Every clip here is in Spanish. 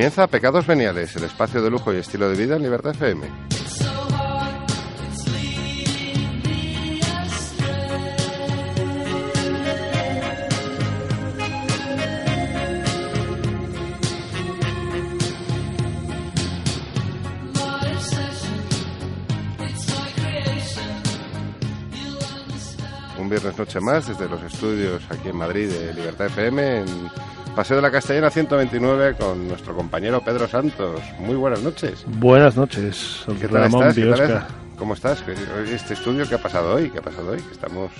Comienza Pecados Veniales, el espacio de lujo y estilo de vida en Libertad FM. Un viernes noche más desde los estudios aquí en Madrid de Libertad FM en Paseo de la Castellana 129 con nuestro compañero Pedro Santos. Muy buenas noches. Buenas noches, ¿Qué tal estás? ¿Qué tal? ¿Cómo estás? ¿Este estudio qué ha pasado hoy? ¿Qué ha pasado hoy? Estamos...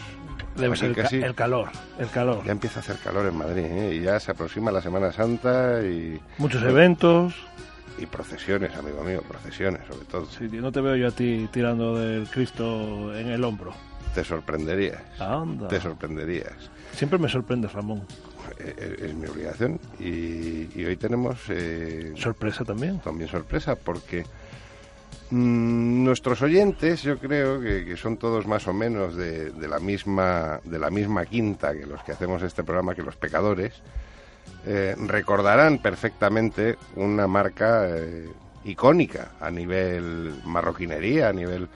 Debe ser casi... el calor, el calor. Ya empieza a hacer calor en Madrid ¿eh? y ya se aproxima la Semana Santa y... Muchos eventos. Y procesiones, amigo mío, procesiones sobre todo. Sí, no te veo yo a ti tirando del Cristo en el hombro. Te sorprenderías. Anda. Te sorprenderías. Siempre me sorprende, Ramón. Eh, es, mi obligación. Y, hoy tenemos... Eh, sorpresa también. También sorpresa, porque mm, nuestros oyentes, yo creo que, son todos más o menos de, la misma, de la misma quinta que los que hacemos este programa, que los pecadores, eh, recordarán perfectamente una marca icónica a nivel marroquinería, a nivel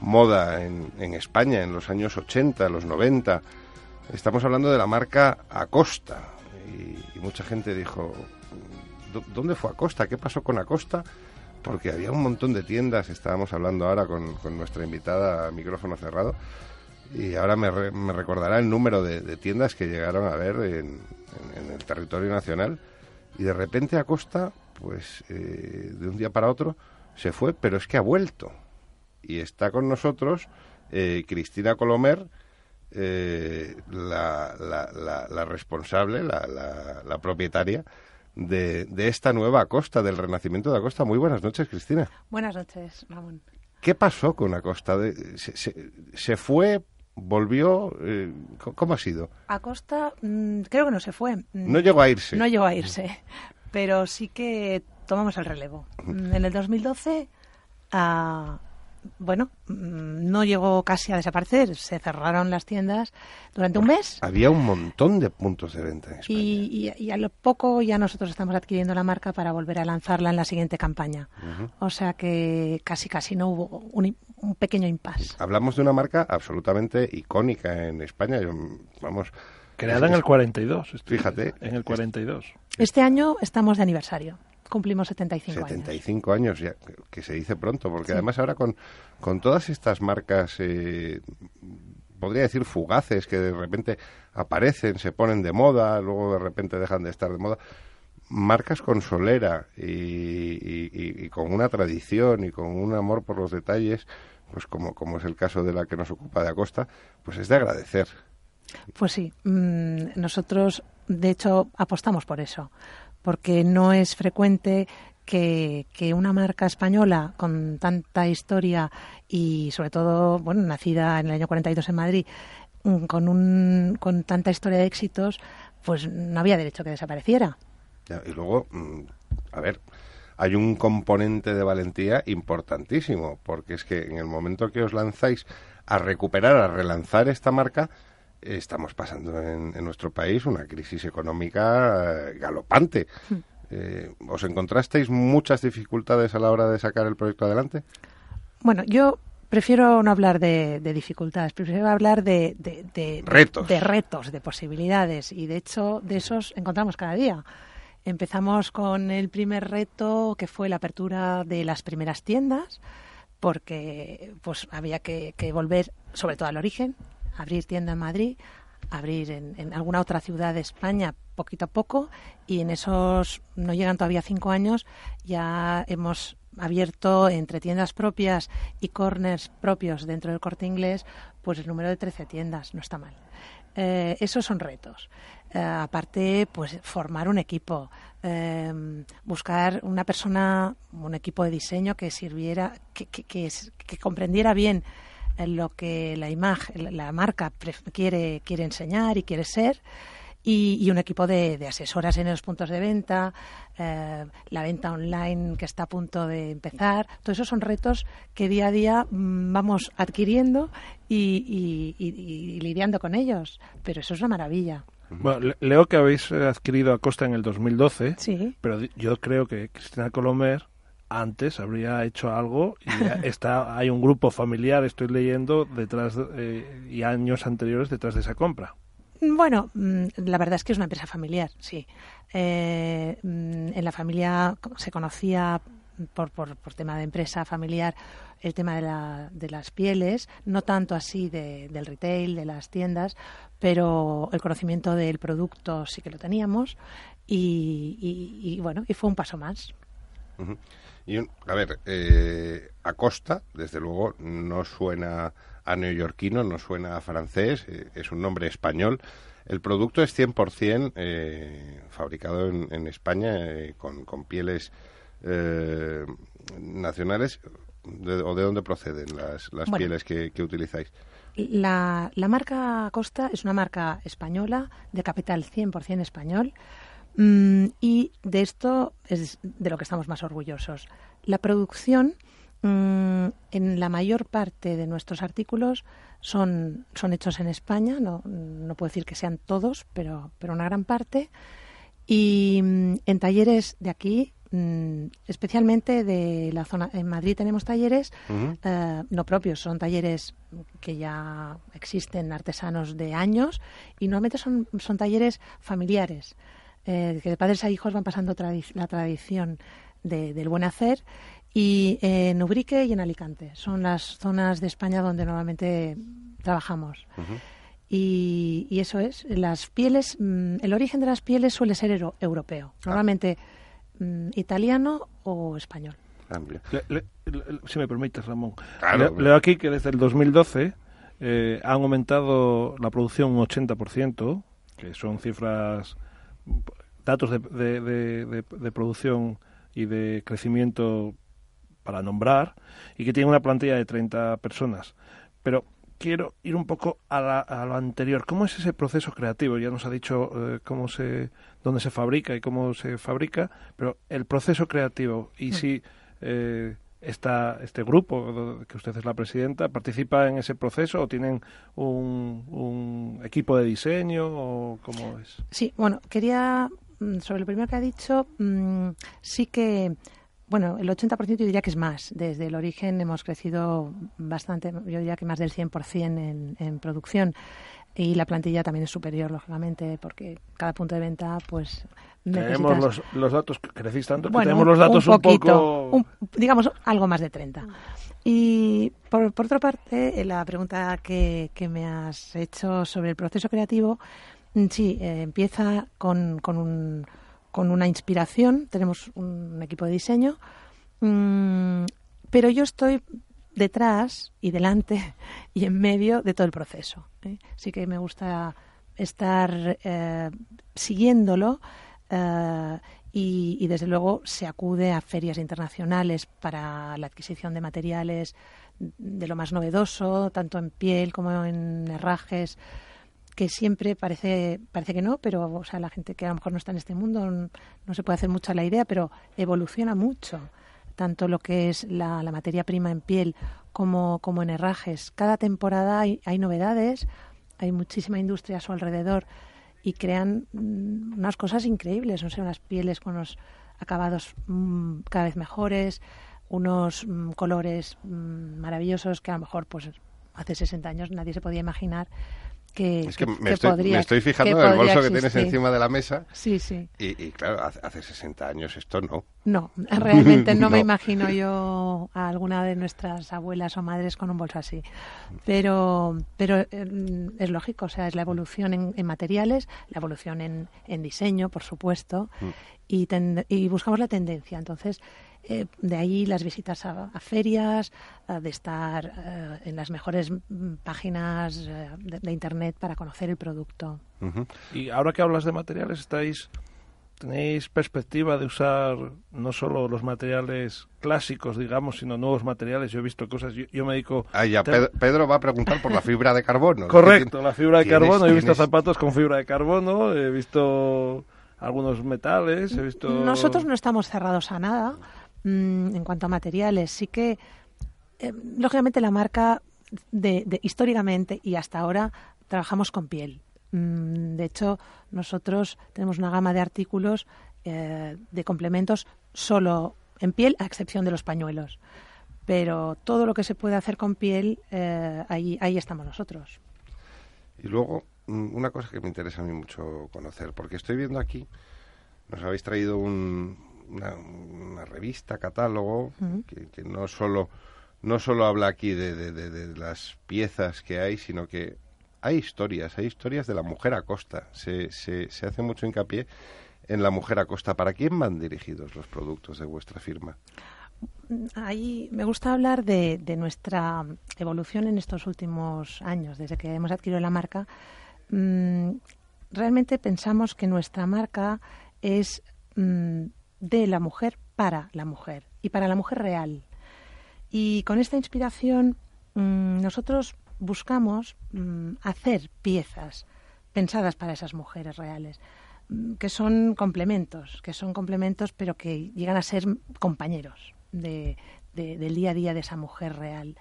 moda en, en España en los años 80, los 90 Estamos hablando de la marca Acosta. Y, mucha gente dijo, ¿dónde fue Acosta? ¿Qué pasó con Acosta? Porque había un montón de tiendas, estábamos hablando ahora con, nuestra invitada a micrófono cerrado, y ahora me, recordará el número de, tiendas que llegaron a ver en, el territorio nacional. Y de repente Acosta, pues eh, de un día para otro, se fue, pero es que ha vuelto. Y está con nosotros eh, Cristina Colomer, eh, la, la, responsable, la, propietaria de, esta nueva Acosta, del renacimiento de Acosta. Muy buenas noches, Cristina. Buenas noches, Ramón. ¿Qué pasó con Acosta? ¿Se, fue? ¿Volvió? Eh, ¿Cómo ha sido? Acosta mm, creo que no se fue. No llegó a irse. No llegó a irse, pero sí que tomamos el relevo. En el 2012 bueno, mm, no llegó casi a desaparecer. Se cerraron las tiendas durante un mes. Había un montón de puntos de venta en España. Y, a lo poco ya nosotros estamos adquiriendo la marca para volver a lanzarla en la siguiente campaña. O sea que casi casi no hubo un, pequeño impasse. Hablamos de una marca absolutamente icónica en España. vamos. Creada en el 42. Fíjate. En el 42. Este año estamos de aniversario cumplimos 75, 75 años. ya, que se dice pronto, porque además ahora con, con todas estas marcas, eh, podría decir fugaces, que de repente aparecen, se ponen de moda, luego de repente dejan de estar de moda, marcas con solera y, con una tradición y con un amor por los detalles, pues como, como es el caso de la que nos ocupa de Acosta, pues es de agradecer. Pues sí, mm, nosotros de hecho apostamos por eso, porque no es frecuente que, una marca española con tanta historia y sobre todo, bueno, nacida en el año 42 en Madrid, mm, con, un, con tanta historia de éxitos, pues no había derecho que desapareciera. y luego, mm, a ver, hay un componente de valentía importantísimo, porque es que en el momento que os lanzáis a recuperar, a relanzar esta marca, estamos pasando en, nuestro país una crisis económica eh, galopante. Hmm. Eh, ¿Os encontrasteis muchas dificultades a la hora de sacar el proyecto adelante? Bueno, yo prefiero no hablar de, dificultades, prefiero hablar de, retos. de retos, de posibilidades. Y de hecho, de esos encontramos cada día. Empezamos con el primer reto, que fue la apertura de las primeras tiendas, porque pues había que, que volver sobre todo al origen, abrir tienda en Madrid, abrir en, alguna otra ciudad de España poquito a poco y en esos no llegan todavía cinco años ya hemos abierto entre tiendas propias y corners propios dentro del corte inglés pues el número de 13 tiendas no está mal. Eh, esos son retos. Eh, aparte pues formar un equipo eh, buscar una persona un equipo de diseño que sirviera que, que, que comprendiera bien lo que la imagen, la marca quiere, quiere enseñar y quiere ser. Y, un equipo de, asesoras en los puntos de venta, eh, la venta online que está a punto de empezar. Todos esos son retos que día a día mm, vamos adquiriendo y, lidiando con ellos. Pero eso es una maravilla. Bueno, leo que habéis adquirido a Costa en el 2012, sí. pero yo creo que Cristina Colomer antes habría hecho algo y está hay un grupo familiar estoy leyendo detrás eh, y años anteriores detrás de esa compra. Bueno mm, la verdad es que es una empresa familiar sí. Eh, mm, en la familia se conocía por, por, por, tema de empresa familiar el tema de, la, de las pieles, no tanto así de, del retail, de las tiendas, pero el conocimiento del producto sí que lo teníamos y, y, y bueno, y fue un paso más. Y a ver, eh, Acosta, desde luego, no suena a neoyorquino, no suena a francés, eh, es un nombre español. El producto es 100% eh, fabricado en, España eh, con, pieles nacionales. ¿O de dónde proceden las, las pieles que, utilizáis? La, la marca Acosta es una marca española, de capital 100% español. Mm, y de esto es de lo que estamos más orgullosos. La producción, mm, en la mayor parte de nuestros artículos, son, son hechos en España. No, no puedo decir que sean todos, pero, pero una gran parte. Y mm, en talleres de aquí, especialmente de la zona. En Madrid tenemos talleres eh, no propios, son talleres que ya existen artesanos de años y normalmente son, son talleres familiares eh, que de padres a hijos van pasando la tradición del buen hacer. Y en Ubrique y en Alicante son las zonas de España donde normalmente trabajamos. y, eso es, las pieles, mm, el origen de las pieles suele ser europeo, ah. normalmente mm, italiano o español. si me permites, Ramón. leo aquí que desde el 2012 eh, han aumentado la producción un 80%, que son cifras datos de, de, producción y de crecimiento para nombrar y que tiene una plantilla de 30 personas. Pero quiero ir un poco a, a lo anterior. ¿Cómo es ese proceso creativo? Ya nos ha dicho eh, cómo se, dónde se fabrica y cómo se fabrica, pero el proceso creativo y mm. si eh, esta, este grupo, que usted es la presidenta, participa en ese proceso o tienen un, equipo de diseño o cómo es? Sí, bueno, quería Mm, sobre lo primero que ha dicho, mm, sí que, bueno, el 80% yo diría que es más. Desde el origen hemos crecido bastante, yo diría que más del 100% en, en producción. Y la plantilla también es superior, lógicamente, porque cada punto de venta, pues. Tenemos los, los, datos, crecís tanto que tenemos los datos un, poquito, digamos, algo más de 30. Y por, por otra parte, la pregunta que, que me has hecho sobre el proceso creativo, Mm, sí, eh, empieza con, con, un, con, una inspiración, tenemos un equipo de diseño, mm, pero yo estoy detrás y delante y en medio de todo el proceso. ¿eh? Sí que me gusta estar eh, siguiéndolo y, y, desde luego se acude a ferias internacionales para la adquisición de materiales de lo más novedoso, tanto en piel como en herrajes que siempre parece parece que no, pero o sea, la gente que a lo mejor no está en este mundo no, se puede hacer mucha la idea, pero evoluciona mucho tanto lo que es la, materia prima en piel como, como en herrajes. Cada temporada hay, hay novedades, hay muchísima industria a su alrededor y crean mm, unas cosas increíbles, no sé, unas pieles con unos acabados mm, cada vez mejores, unos mm, colores maravillosos que a lo mejor pues hace 60 años nadie se podía imaginar que, es que, me, estoy, fijando en el bolso que tienes encima de la mesa. Sí, sí. Y, claro, hace, 60 años esto no. No, realmente no, me imagino yo a alguna de nuestras abuelas o madres con un bolso así. Pero, pero em, es lógico, o sea, es la evolución en, materiales, la evolución en, en diseño, por supuesto, mm. Y, y buscamos la tendencia. Entonces, eh, de ahí las visitas a, ferias, de estar eh, en las mejores mm, páginas eh, de, Internet para conocer el producto. Y ahora que hablas de materiales, estáis ¿Tenéis perspectiva de usar no solo los materiales clásicos, digamos, sino nuevos materiales? Yo he visto cosas, yo, me dedico... Ah, ya, Pedro, va a preguntar por la fibra de carbono. Correcto, la fibra de carbono. He visto zapatos con fibra de carbono, he visto algunos metales, he visto... Nosotros no estamos cerrados a nada. Mm, en cuanto a materiales, sí que, eh, lógicamente, la marca de, históricamente y hasta ahora trabajamos con piel. Mm, de hecho, nosotros tenemos una gama de artículos eh, de complementos solo en piel, a excepción de los pañuelos. Pero todo lo que se puede hacer con piel, eh, ahí, ahí estamos nosotros. Y luego, una cosa que me interesa a mí mucho conocer, porque estoy viendo aquí, nos habéis traído un, una, revista, catálogo, que, no solo no solo habla aquí de, las piezas que hay, sino que hay historias, hay historias de la mujer a costa. Se, se, hace mucho hincapié en la mujer a costa. ¿Para quién van dirigidos los productos de vuestra firma? Ahí me gusta hablar de, de, nuestra evolución en estos últimos años, desde que hemos adquirido la marca. Mm, realmente pensamos que nuestra marca es mm, de la mujer para la mujer y para la mujer real. Y con esta inspiración mm, nosotros buscamos hacer piezas pensadas para esas mujeres reales, que son complementos, que son complementos pero que llegan a ser compañeros de, del día a día de esa mujer real.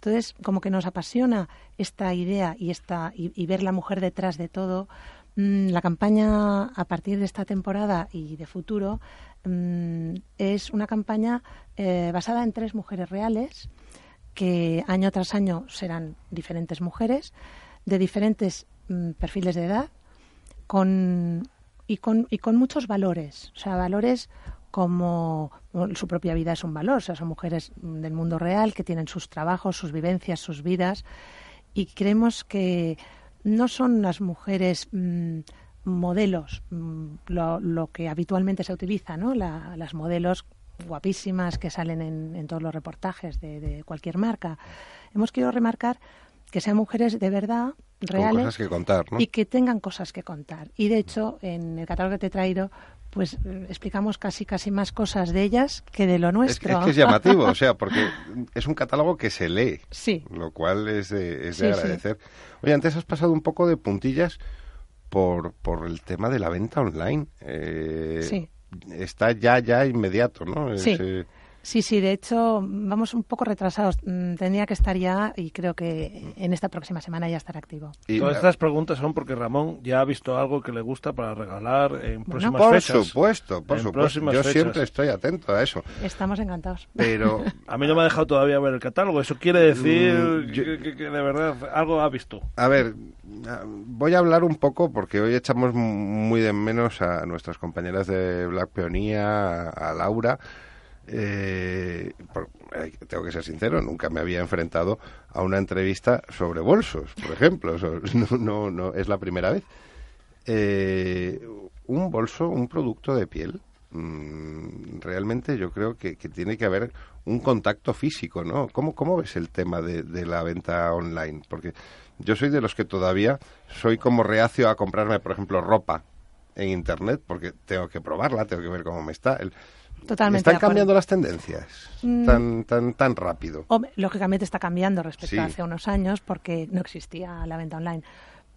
Entonces, como que nos apasiona esta idea y, esta, y ver la mujer detrás de todo, la campaña a partir de esta temporada y de futuro Mm, es una campaña eh, basada en tres mujeres reales que año tras año serán diferentes mujeres de diferentes mm, perfiles de edad con, y, con, y con muchos valores, o sea, valores como su propia vida es un valor, o sea, son mujeres del mundo real que tienen sus trabajos, sus vivencias, sus vidas y creemos que no son las mujeres mm, modelos, mm, lo, que habitualmente se utiliza, ¿no? las modelos guapísimas que salen en, todos los reportajes de, cualquier marca. Hemos querido remarcar que sean mujeres de verdad, reales que contar, y que tengan cosas que contar. Y de hecho, en el catálogo que te he traído, pues explicamos casi casi más cosas de ellas que de lo nuestro. Es que es, llamativo, o sea, porque es un catálogo que se lee, sí. lo cual es de, es de agradecer. Oye, antes has pasado un poco de puntillas por, por el tema de la venta online. Eh, sí. Está ya, ya inmediato, ¿no? Sí. Sí, sí, de hecho vamos un poco retrasados. Mm, tendría que estar ya y creo que en esta próxima semana ya estará activo. Y Todas estas preguntas son porque Ramón ya ha visto algo que le gusta para regalar en próximas por fechas. Supuesto, por supuesto, Yo siempre estoy atento a eso. Estamos encantados. Pero a mí no me ha dejado todavía ver el catálogo. Eso quiere decir mm, que, de verdad algo ha visto. A ver, voy a hablar un poco porque hoy echamos muy de menos a nuestras compañeras de Black Peonía, a Laura eh, tengo que ser sincero, nunca me había enfrentado a una entrevista sobre bolsos, por ejemplo. No, no, es la primera vez. Eh, un bolso, un producto de piel, mm, realmente yo creo que, tiene que haber un contacto físico, ¿no? ¿Cómo, cómo ves el tema de, de, la venta online? Porque yo soy de los que todavía soy como reacio a comprarme, por ejemplo, ropa en Internet, porque tengo que probarla, tengo que ver cómo me está. Totalmente. ¿Están cambiando las tendencias mm. tan, tan, tan rápido? lógicamente está cambiando respecto a hace unos años porque no existía la venta online.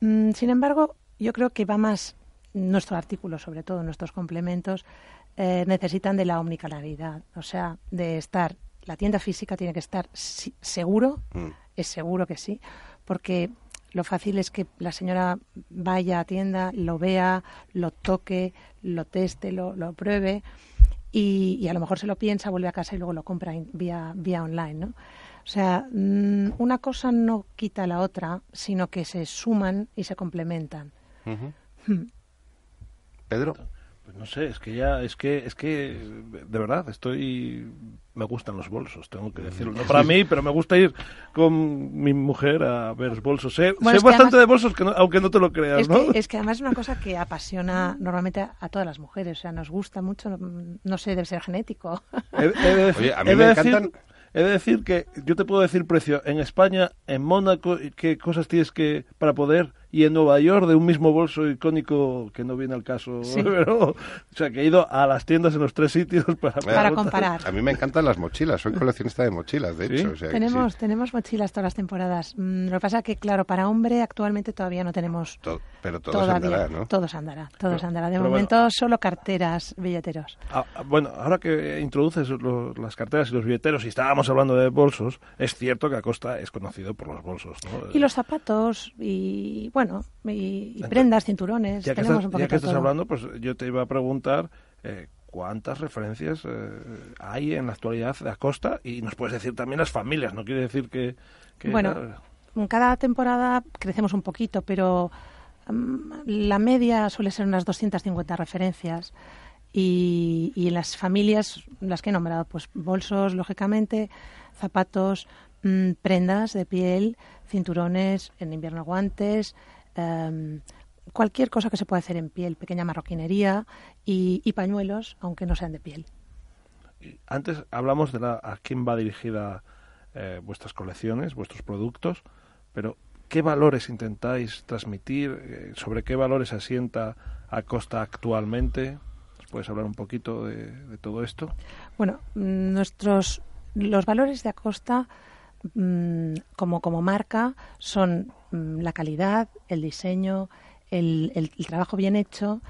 Mm, sin embargo, yo creo que va más, nuestro artículo, sobre todo nuestros complementos, eh, necesitan de la omnicanalidad. O sea, de estar, la tienda física tiene que estar seguro, mm. es seguro que sí, porque lo fácil es que la señora vaya a tienda, lo vea, lo toque, lo teste, lo, lo pruebe y, a lo mejor se lo piensa, vuelve a casa y luego lo compra vía, vía online, ¿no? O sea, mm, una cosa no quita la otra, sino que se suman y se complementan. Hmm. Pedro. Pues no sé, es que ya, es que, es que, de verdad, estoy, me gustan los bolsos, tengo que decirlo. No para mí, pero me gusta ir con mi mujer a ver bolsos. Sé, bastante de bolsos, que aunque no te lo creas, es ¿no? Que, es que además es una cosa que apasiona normalmente a, todas las mujeres, o sea, nos gusta mucho, no, sé, debe ser genético. Oye, a mí me encantan... He de decir que yo te puedo decir precio en España, en Mónaco, qué cosas tienes que para poder y en Nueva York de un mismo bolso icónico que no viene al caso. o sea, que he ido a las tiendas en los tres sitios para, para comparar. A mí me encantan las mochilas, soy coleccionista de mochilas, de hecho. tenemos, tenemos mochilas todas las temporadas. Mm, lo que pasa es que, claro, para hombre actualmente todavía no tenemos. pero todos andará, ¿no? Todos andará, todos andará. De momento solo carteras, billeteros. Ah, bueno, ahora que introduces las carteras y los billeteros y estábamos hablando de bolsos, es cierto que Acosta es conocido por los bolsos. ¿no? Y los zapatos y, bueno, bueno, y, prendas, cinturones. Ya que, estás, ya que estás hablando, pues yo te iba a preguntar eh, cuántas referencias eh, hay en la actualidad de Acosta y nos puedes decir también las familias, no quiere decir que... bueno, en cada temporada crecemos un poquito, pero mm, la media suele ser unas 250 referencias. Y, y las familias, las que he nombrado, pues bolsos, lógicamente, zapatos, mm, prendas de piel, cinturones, en invierno guantes, Em, cualquier cosa que se pueda hacer en piel, pequeña marroquinería y, pañuelos, aunque no sean de piel. Antes hablamos de la, a quién va dirigida eh, vuestras colecciones, vuestros productos, pero ¿qué valores intentáis transmitir? Eh, ¿Sobre qué valores asienta Acosta actualmente? puedes hablar un poquito de, todo esto? Bueno, nuestros los valores de Acosta mm, como, como marca son Mm, la calidad, el diseño, el, el, trabajo bien hecho.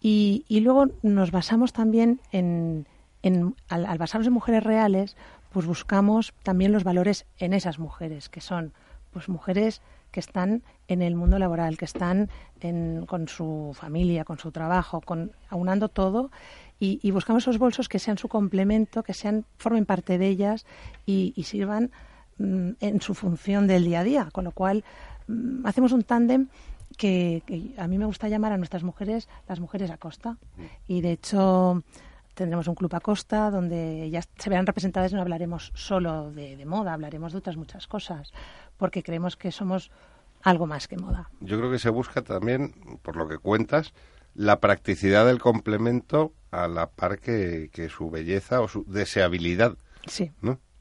Y, y, luego nos basamos también en, en al, basarnos en mujeres reales, pues buscamos también los valores en esas mujeres, que son pues mujeres que están en el mundo laboral, que están en, con su familia, con su trabajo, con, aunando todo. Y, buscamos esos bolsos que sean su complemento, que sean formen parte de ellas y, y sirvan mm, en su función del día a día, con lo cual Mm, hacemos un tándem que, a mí me gusta llamar a nuestras mujeres las mujeres a costa. Mm. Y de hecho tendremos un club a costa donde ya se verán representadas, no hablaremos solo de, moda, hablaremos de otras muchas cosas, porque creemos que somos algo más que moda. Yo creo que se busca también, por lo que cuentas, la practicidad del complemento a la par que, su belleza o su deseabilidad. Sí.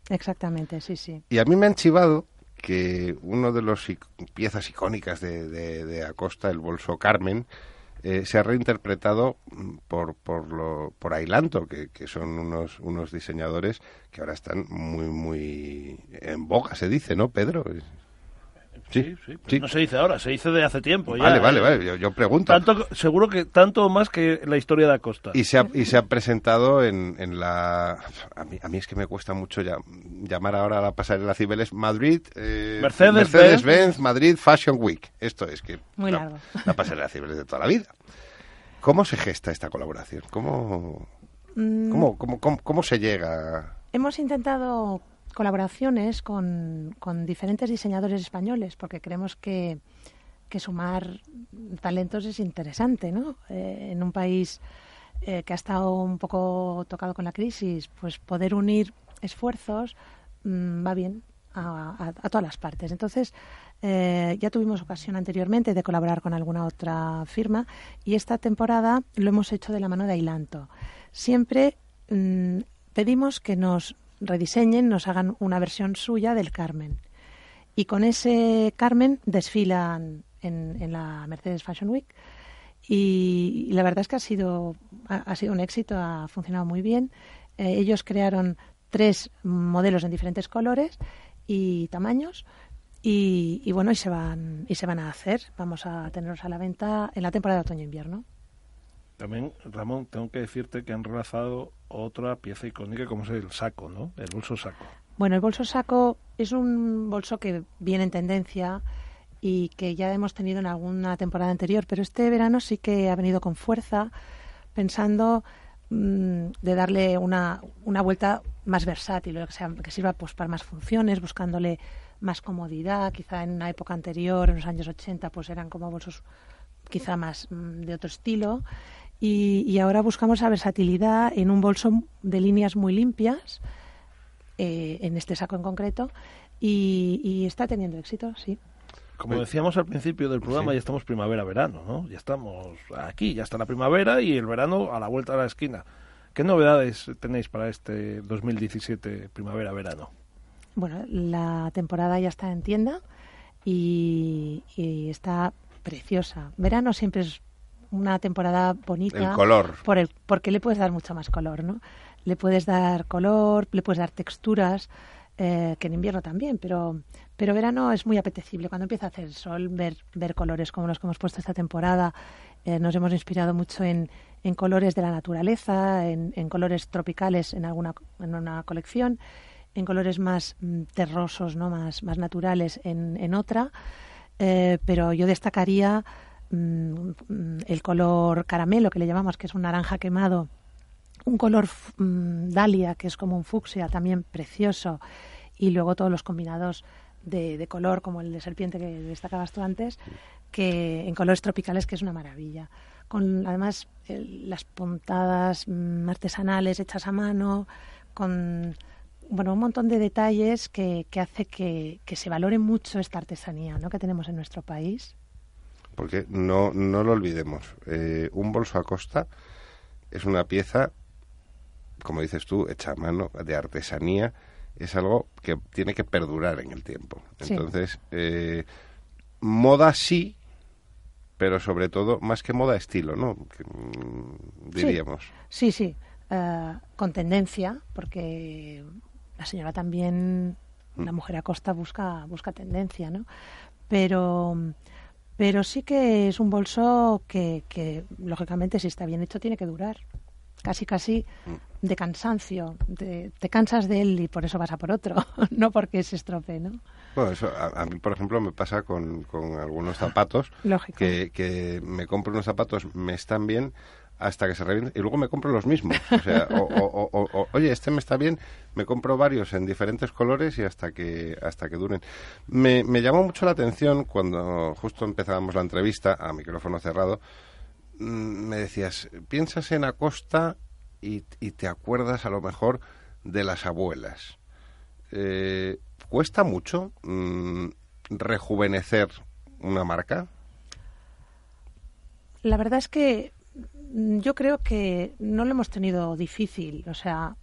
Exactamente, sí, sí. Y a mí me han chivado que uno de los piezas icónicas de, de, Acosta, el bolso Carmen, eh, se ha reinterpretado por por lo, por Ailanto, que, que, son unos unos diseñadores que ahora están muy muy en boca, se dice, ¿no, Pedro? Sí, sí, No se dice ahora, se dice de hace tiempo. Vale, vale, vale, yo, pregunto. Tanto, seguro que tanto más que la historia de Acosta. Y se ha, y se ha presentado en, en la... A mí, a mí es que me cuesta mucho ya, llamar ahora a la pasarela Cibeles Madrid... Eh, Mercedes-Benz Madrid Fashion Week. Esto es que... Muy largo. La pasarela Cibeles de toda la vida. ¿Cómo se gesta esta colaboración? ¿Cómo, mm. cómo, cómo, cómo, cómo se llega...? Hemos intentado colaboraciones con, con diferentes diseñadores españoles, porque creemos que, que sumar talentos es interesante, ¿no? Eh, en un país eh, que ha estado un poco tocado con la crisis, pues poder unir esfuerzos mm, va bien a, todas las partes. Entonces, eh, ya tuvimos ocasión anteriormente de colaborar con alguna otra firma y esta temporada lo hemos hecho de la mano de Ailanto. Siempre mm, pedimos que nos rediseñen, nos hagan una versión suya del Carmen. Y con ese Carmen desfilan en, la Mercedes Fashion Week. Y, la verdad es que ha sido, ha, sido un éxito, ha funcionado muy bien. Eh, ellos crearon tres modelos en diferentes colores y tamaños. Y, bueno, y se van y se van a hacer. Vamos a tenerlos a la venta en la temporada de otoño-invierno. También, Ramón, tengo que decirte que han relanzado otra pieza icónica como es el saco, ¿no? El bolso saco. Bueno, el bolso saco es un bolso que viene en tendencia y que ya hemos tenido en alguna temporada anterior, pero este verano sí que ha venido con fuerza, pensando mm, de darle una, una vuelta más versátil, que, sea, que sirva pues, para más funciones, buscándole más comodidad. Quizá en una época anterior, en los años 80, pues eran como bolsos quizá más mm, de otro estilo. Y, ahora buscamos esa versatilidad en un bolso de líneas muy limpias, eh, en este saco en concreto, y, está teniendo éxito, sí. Como decíamos al principio del programa, ya estamos primavera-verano, ¿no? Ya estamos aquí, ya está la primavera y el verano a la vuelta de la esquina. ¿Qué novedades tenéis para este 2017 primavera-verano? Bueno, la temporada ya está en tienda y, está preciosa. Verano siempre es una temporada bonita. El color. Por el, porque le puedes dar mucho más color, ¿no? Le puedes dar color, le puedes dar texturas, eh, que en invierno también, pero, pero verano es muy apetecible. Cuando empieza a hacer sol, ver, ver colores como los que hemos puesto esta temporada. Eh, nos hemos inspirado mucho en, en colores de la naturaleza, en, en, colores tropicales en alguna en una colección en colores más mm, terrosos, ¿no? más, más naturales en, en otra, eh, pero yo destacaría mm, el color caramelo, que le llamamos, que es un naranja quemado, un color mm, dalia, que es como un fucsia, también precioso, y luego todos los combinados de, color, como el de serpiente que destacabas tú antes, que en colores tropicales, que es una maravilla. Con además las puntadas artesanales hechas a mano, con bueno, un montón de detalles que, que hace que, se valore mucho esta artesanía ¿no? que tenemos en nuestro país. Porque no, no lo olvidemos, eh, un bolso a costa es una pieza, como dices tú, hecha a mano, de artesanía, es algo que tiene que perdurar en el tiempo. Entonces, eh, moda sí, pero sobre todo, más que moda, estilo, ¿no? Mm, diríamos. Sí, sí. Eh, con tendencia, porque la señora también, la mujer a costa busca, busca tendencia, ¿no? Pero, pero sí que es un bolso que, que, lógicamente, si está bien hecho, tiene que durar. Casi, casi de cansancio. te cansas de él y por eso vas a por otro, no porque se estropee, ¿no? Bueno, eso a, mí, por ejemplo, me pasa con, con algunos zapatos. Lógico. Que, que me compro unos zapatos, me están bien, hasta que se revienten y luego me compro los mismos. O sea, o, oye, este me está bien, me compro varios en diferentes colores y hasta que hasta que duren. Me, me llamó mucho la atención cuando justo empezábamos la entrevista a micrófono cerrado, mm, me decías, piensas en Acosta y, y te acuerdas a lo mejor de las abuelas. Eh, ¿Cuesta mucho mm, rejuvenecer una marca? La verdad es que yo creo que no lo hemos tenido difícil. O sea,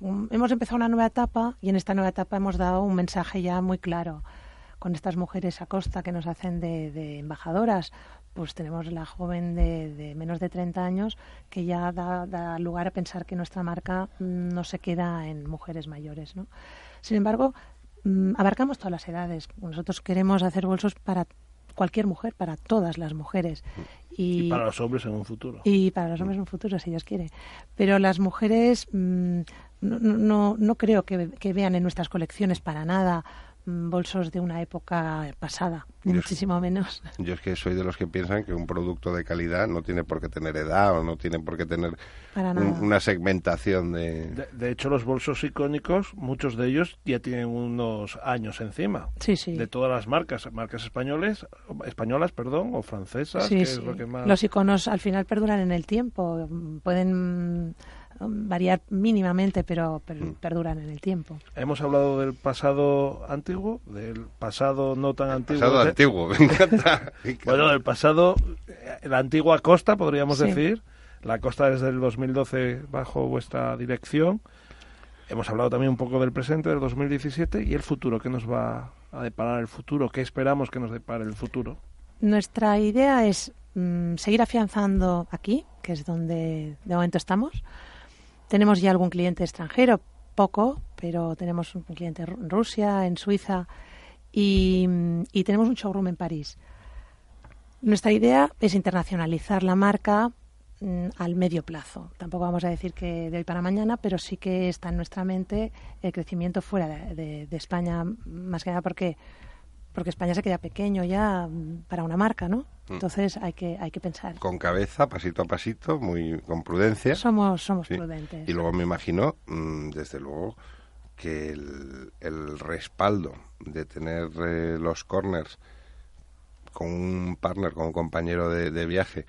hemos empezado una nueva etapa y en esta nueva etapa hemos dado un mensaje ya muy claro con estas mujeres a costa que nos hacen de, embajadoras. Pues tenemos la joven de, menos de 30 años que ya da, lugar a pensar que nuestra marca no se queda en mujeres mayores. ¿no? Sin embargo, mm, abarcamos todas las edades. Nosotros queremos hacer bolsos para cualquier mujer, para todas las mujeres. Y, para los hombres en un futuro. Y para los hombres en un futuro, si Dios quiere. Pero las mujeres mm, no, no, no, creo que, que, vean en nuestras colecciones para nada bolsos de una época pasada, muchísimo menos. Yo es que soy de los que piensan que un producto de calidad no tiene por qué tener edad o no tiene por qué tener una segmentación de... de... hecho, los bolsos icónicos, muchos de ellos ya tienen unos años encima. Sí, sí. De todas las marcas, marcas españoles, españolas, perdón, o francesas. Sí, sí. Los iconos al final perduran en el tiempo. Pueden variar mínimamente, pero, mm. perduran en el tiempo. Hemos hablado del pasado antiguo, del pasado no tan antiguo. Pasado antiguo, me encanta. bueno, del pasado, eh, la antigua costa, podríamos decir. La costa desde el 2012 bajo vuestra dirección. Hemos hablado también un poco del presente, del 2017, y el futuro. ¿Qué nos va a deparar el futuro? ¿Qué esperamos que nos depare el futuro? Nuestra idea es mm, seguir afianzando aquí, que es donde de momento estamos, tenemos ya algún cliente extranjero, poco, pero tenemos un cliente en Rusia, en Suiza y, tenemos un showroom en París. Nuestra idea es internacionalizar la marca mm, al medio plazo. Tampoco vamos a decir que de hoy para mañana, pero sí que está en nuestra mente el crecimiento fuera de, España, más que nada porque porque España se queda pequeño ya mm, para una marca, ¿no? Mm. Entonces hay que hay que pensar. Con cabeza, pasito a pasito, muy con prudencia. Somos somos prudentes. Y luego me imagino, mm, desde luego, que el, respaldo de tener eh, los corners con un partner, con un compañero de, viaje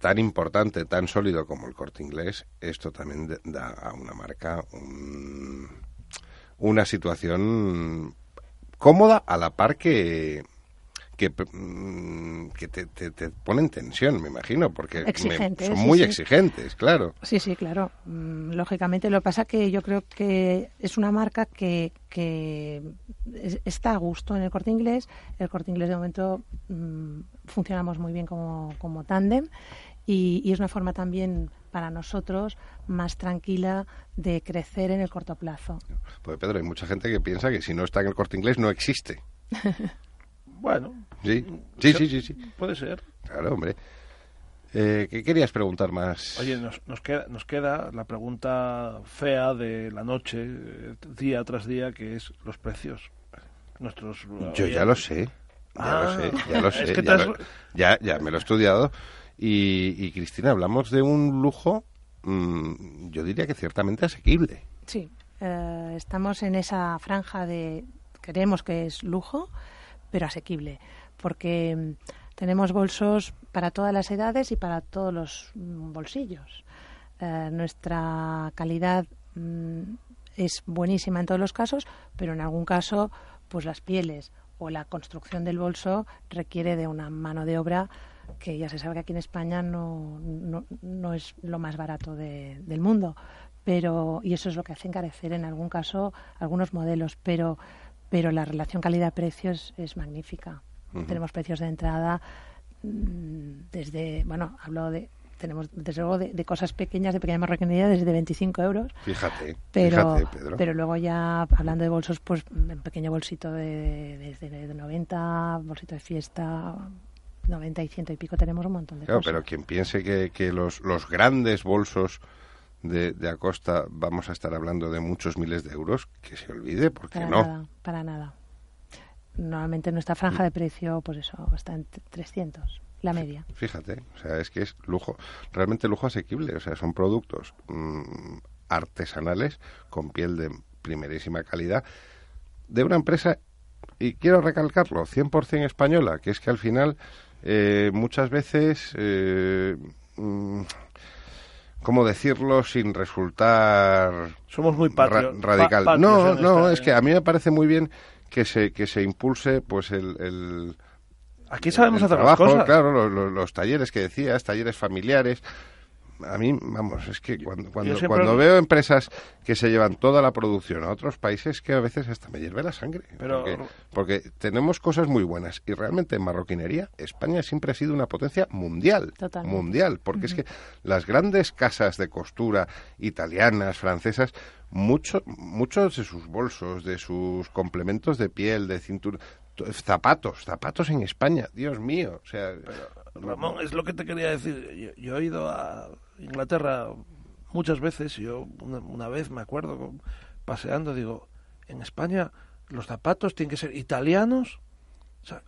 tan importante, tan sólido como el corte inglés, esto también da a una marca una situación cómoda a la par que que, mm, que te, te, ponen tensión, me imagino, porque son muy exigentes, claro. Sí, sí, claro. Mm, lógicamente, lo que pasa que yo creo que es una marca que, que está a gusto en el corte inglés. El corte inglés, de momento, mm, funcionamos muy bien como, como tándem y, y es una forma también para nosotros más tranquila de crecer en el corto plazo. Pues Pedro, hay mucha gente que piensa que si no está en el corte inglés no existe. bueno. Sí, sí, sí, sí, Puede ser. Claro, hombre. Eh, ¿Qué querías preguntar más? Oye, nos, nos, queda, nos queda la pregunta fea de la noche, día tras día, que es los precios. Nuestros, Yo ya lo sé. Ya lo sé, ya lo sé. ya, ya, me lo he estudiado. Y, Cristina, hablamos de un lujo, mm, yo diría que ciertamente asequible. Sí, eh, estamos en esa franja de, creemos que es lujo, pero asequible, porque mm, tenemos bolsos para todas las edades y para todos los mm, bolsillos. Eh, nuestra calidad es buenísima en todos los casos, pero en algún caso, pues las pieles o la construcción del bolso requiere de una mano de obra que ya se sabe que aquí en España no, no, es lo más barato del mundo. Pero, y eso es lo que hace encarecer en algún caso algunos modelos, pero, pero la relación calidad-precio es, magnífica. Tenemos precios de entrada mm, desde, bueno, hablo de, tenemos desde luego de, cosas pequeñas, de pequeña marroquinería, desde 25 euros. Fíjate, pero, fíjate, Pedro. Pero luego ya, hablando de bolsos, pues un pequeño bolsito de, de, de 90, bolsito de fiesta, 90 y ciento y pico tenemos un montón de claro, cosas. pero quien piense que, que los, los grandes bolsos de, de, Acosta vamos a estar hablando de muchos miles de euros, que se olvide, porque para no. Nada, para nada. Normalmente nuestra franja de precio, pues eso, está en 300, la media. Fíjate, o sea, es que es lujo, realmente lujo asequible, o sea, son productos mm, artesanales con piel de primerísima calidad de una empresa, y quiero recalcarlo, 100% española, que es que al final eh, muchas veces, eh, mm, ¿cómo decirlo sin resultar somos muy radical? no, no, es que a mí me parece muy bien que se que se impulse pues el, Aquí sabemos hacer trabajo, las cosas. Claro, los, talleres que decías, talleres familiares, a mí, vamos, es que cuando, cuando, veo empresas que se llevan toda la producción a otros países, que a veces hasta me hierve la sangre. Porque, tenemos cosas muy buenas. Y realmente en marroquinería, España siempre ha sido una potencia mundial. Mundial. Porque es que las grandes casas de costura italianas, francesas, mucho, muchos de sus bolsos, de sus complementos de piel, de cintura, zapatos, zapatos en España, Dios mío, o sea... Ramón, es lo que te quería decir. Yo, he ido a Inglaterra muchas veces, yo una, vez me acuerdo paseando, digo, en España los zapatos tienen que ser italianos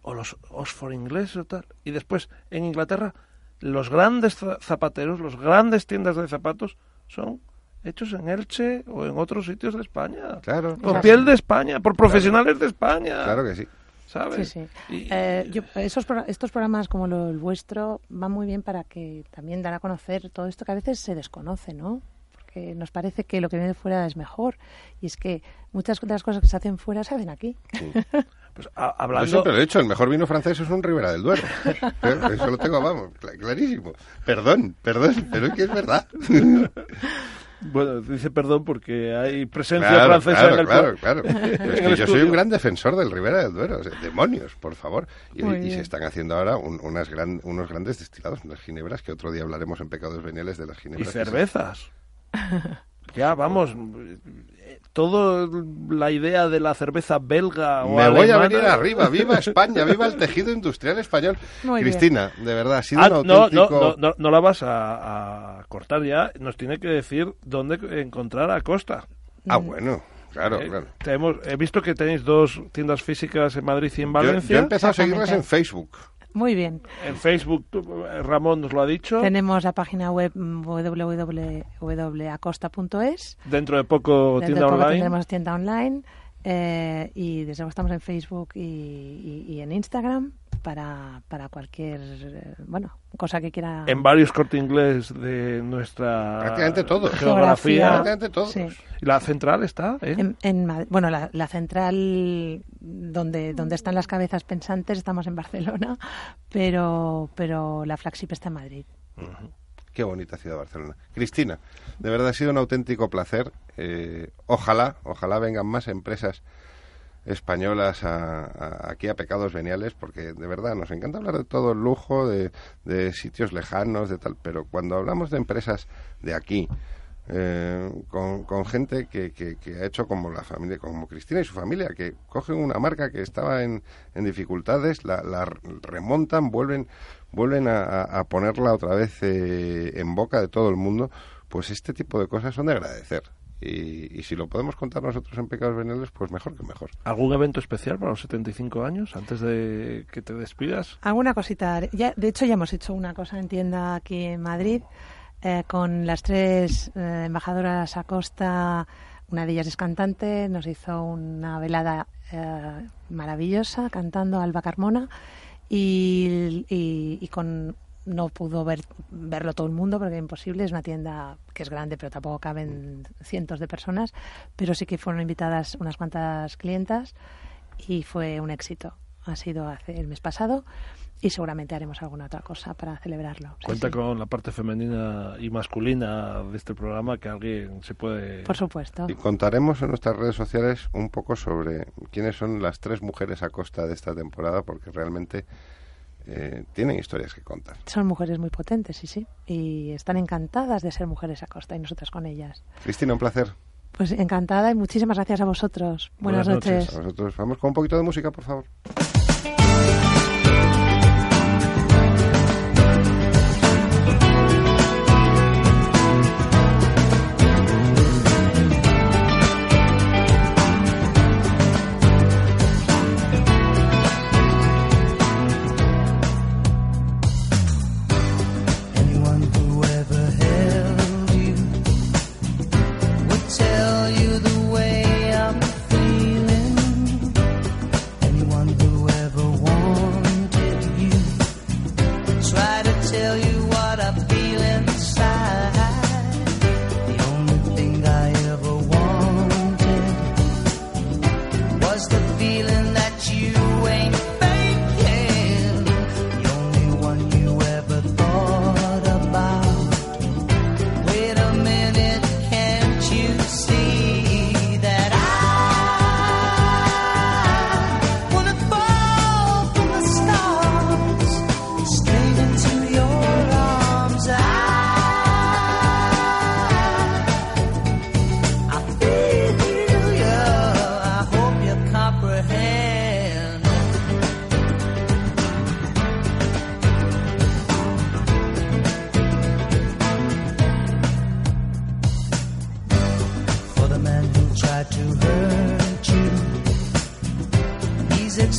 o, los Oxford ingleses o tal. Y después en Inglaterra los grandes zapateros, los grandes tiendas de zapatos son hechos en Elche o en otros sitios de España. Claro. Con piel de España, por profesionales de España. Claro que sí. ¿Sabes? Sí, sí. Eh, esos, estos programas como lo, el vuestro van muy bien para que también dan a conocer todo esto que a veces se desconoce, ¿no? Porque nos parece que lo que viene fuera es mejor. Y es que muchas de las cosas que se hacen fuera se hacen aquí. Pues hablando... Yo siempre lo he dicho, el mejor vino francés es un Ribera del Duero. Eso lo tengo, vamos, clarísimo. Perdón, perdón, pero es que es verdad. Bueno, dice perdón porque hay presencia francesa en el Claro, claro, Es que yo soy un gran defensor del Ribera del Duero. demonios, por favor. Y, se están haciendo ahora unas gran, unos grandes destilados, unas ginebras, que otro día hablaremos en Pecados Veniales de las ginebras. Y cervezas. ya, vamos, todo la idea de la cerveza belga o Me voy a venir arriba, viva España, viva el tejido industrial español. Cristina, de verdad, ha sido ah, un auténtico... no, no, no, la vas a, cortar ya, nos tiene que decir dónde encontrar a Costa. Ah, bueno. Claro, claro. Tenemos, he visto que tenéis dos tiendas físicas en Madrid y en Valencia. Yo, he empezado a seguirlas en Facebook. Muy bien. En Facebook, Ramón nos lo ha dicho. Tenemos la página web www.acosta.es. Dentro de poco tienda de poco online. Tendremos tienda online. Eh, y desde luego estamos en Facebook y, en Instagram para, para cualquier eh, bueno cosa que quiera. En varios cortes inglés de nuestra prácticamente todos. geografía. Prácticamente todos. ¿Y la central está? ¿eh? En, bueno, la, la, central donde, donde están las cabezas pensantes estamos en Barcelona, pero, pero la flagship está en Madrid. Qué bonita ciudad Barcelona. Cristina, de verdad ha sido un auténtico placer. Eh, ojalá, ojalá vengan más empresas españolas aquí a Pecados Veniales, porque de verdad nos encanta hablar de todo el lujo, de, sitios lejanos, de tal, pero cuando hablamos de empresas de aquí, eh, con, gente que, ha hecho como la familia, como Cristina y su familia, que cogen una marca que estaba en, dificultades, la remontan, vuelven vuelven a, ponerla otra vez eh, en boca de todo el mundo, pues este tipo de cosas son de agradecer. Y, si lo podemos contar nosotros en Pecados Veniales, pues mejor que mejor. ¿Algún evento especial para los 75 años antes de que te despidas? Alguna cosita. Ya, de hecho, ya hemos hecho una cosa en tienda aquí en Madrid eh, con las tres eh, embajadoras a costa. Una de ellas es cantante, nos hizo una velada maravillosa cantando Alba Carmona y, y, con no pudo ver, verlo todo el mundo porque es imposible, es una tienda que es grande pero tampoco caben cientos de personas, pero sí que fueron invitadas unas cuantas clientas y fue un éxito. Ha sido hace el mes pasado y seguramente haremos alguna otra cosa para celebrarlo. Cuenta con la parte femenina y masculina de este programa que alguien se puede... Por supuesto. Y contaremos en nuestras redes sociales un poco sobre quiénes son las tres mujeres a costa de esta temporada porque realmente eh, tienen historias que contar. Son mujeres muy potentes, sí, sí. Y están encantadas de ser mujeres a costa y nosotras con ellas. Cristina, un placer. Pues encantada y muchísimas gracias a vosotros. Buenas, noches. A vosotros. Vamos con un poquito de música, por favor.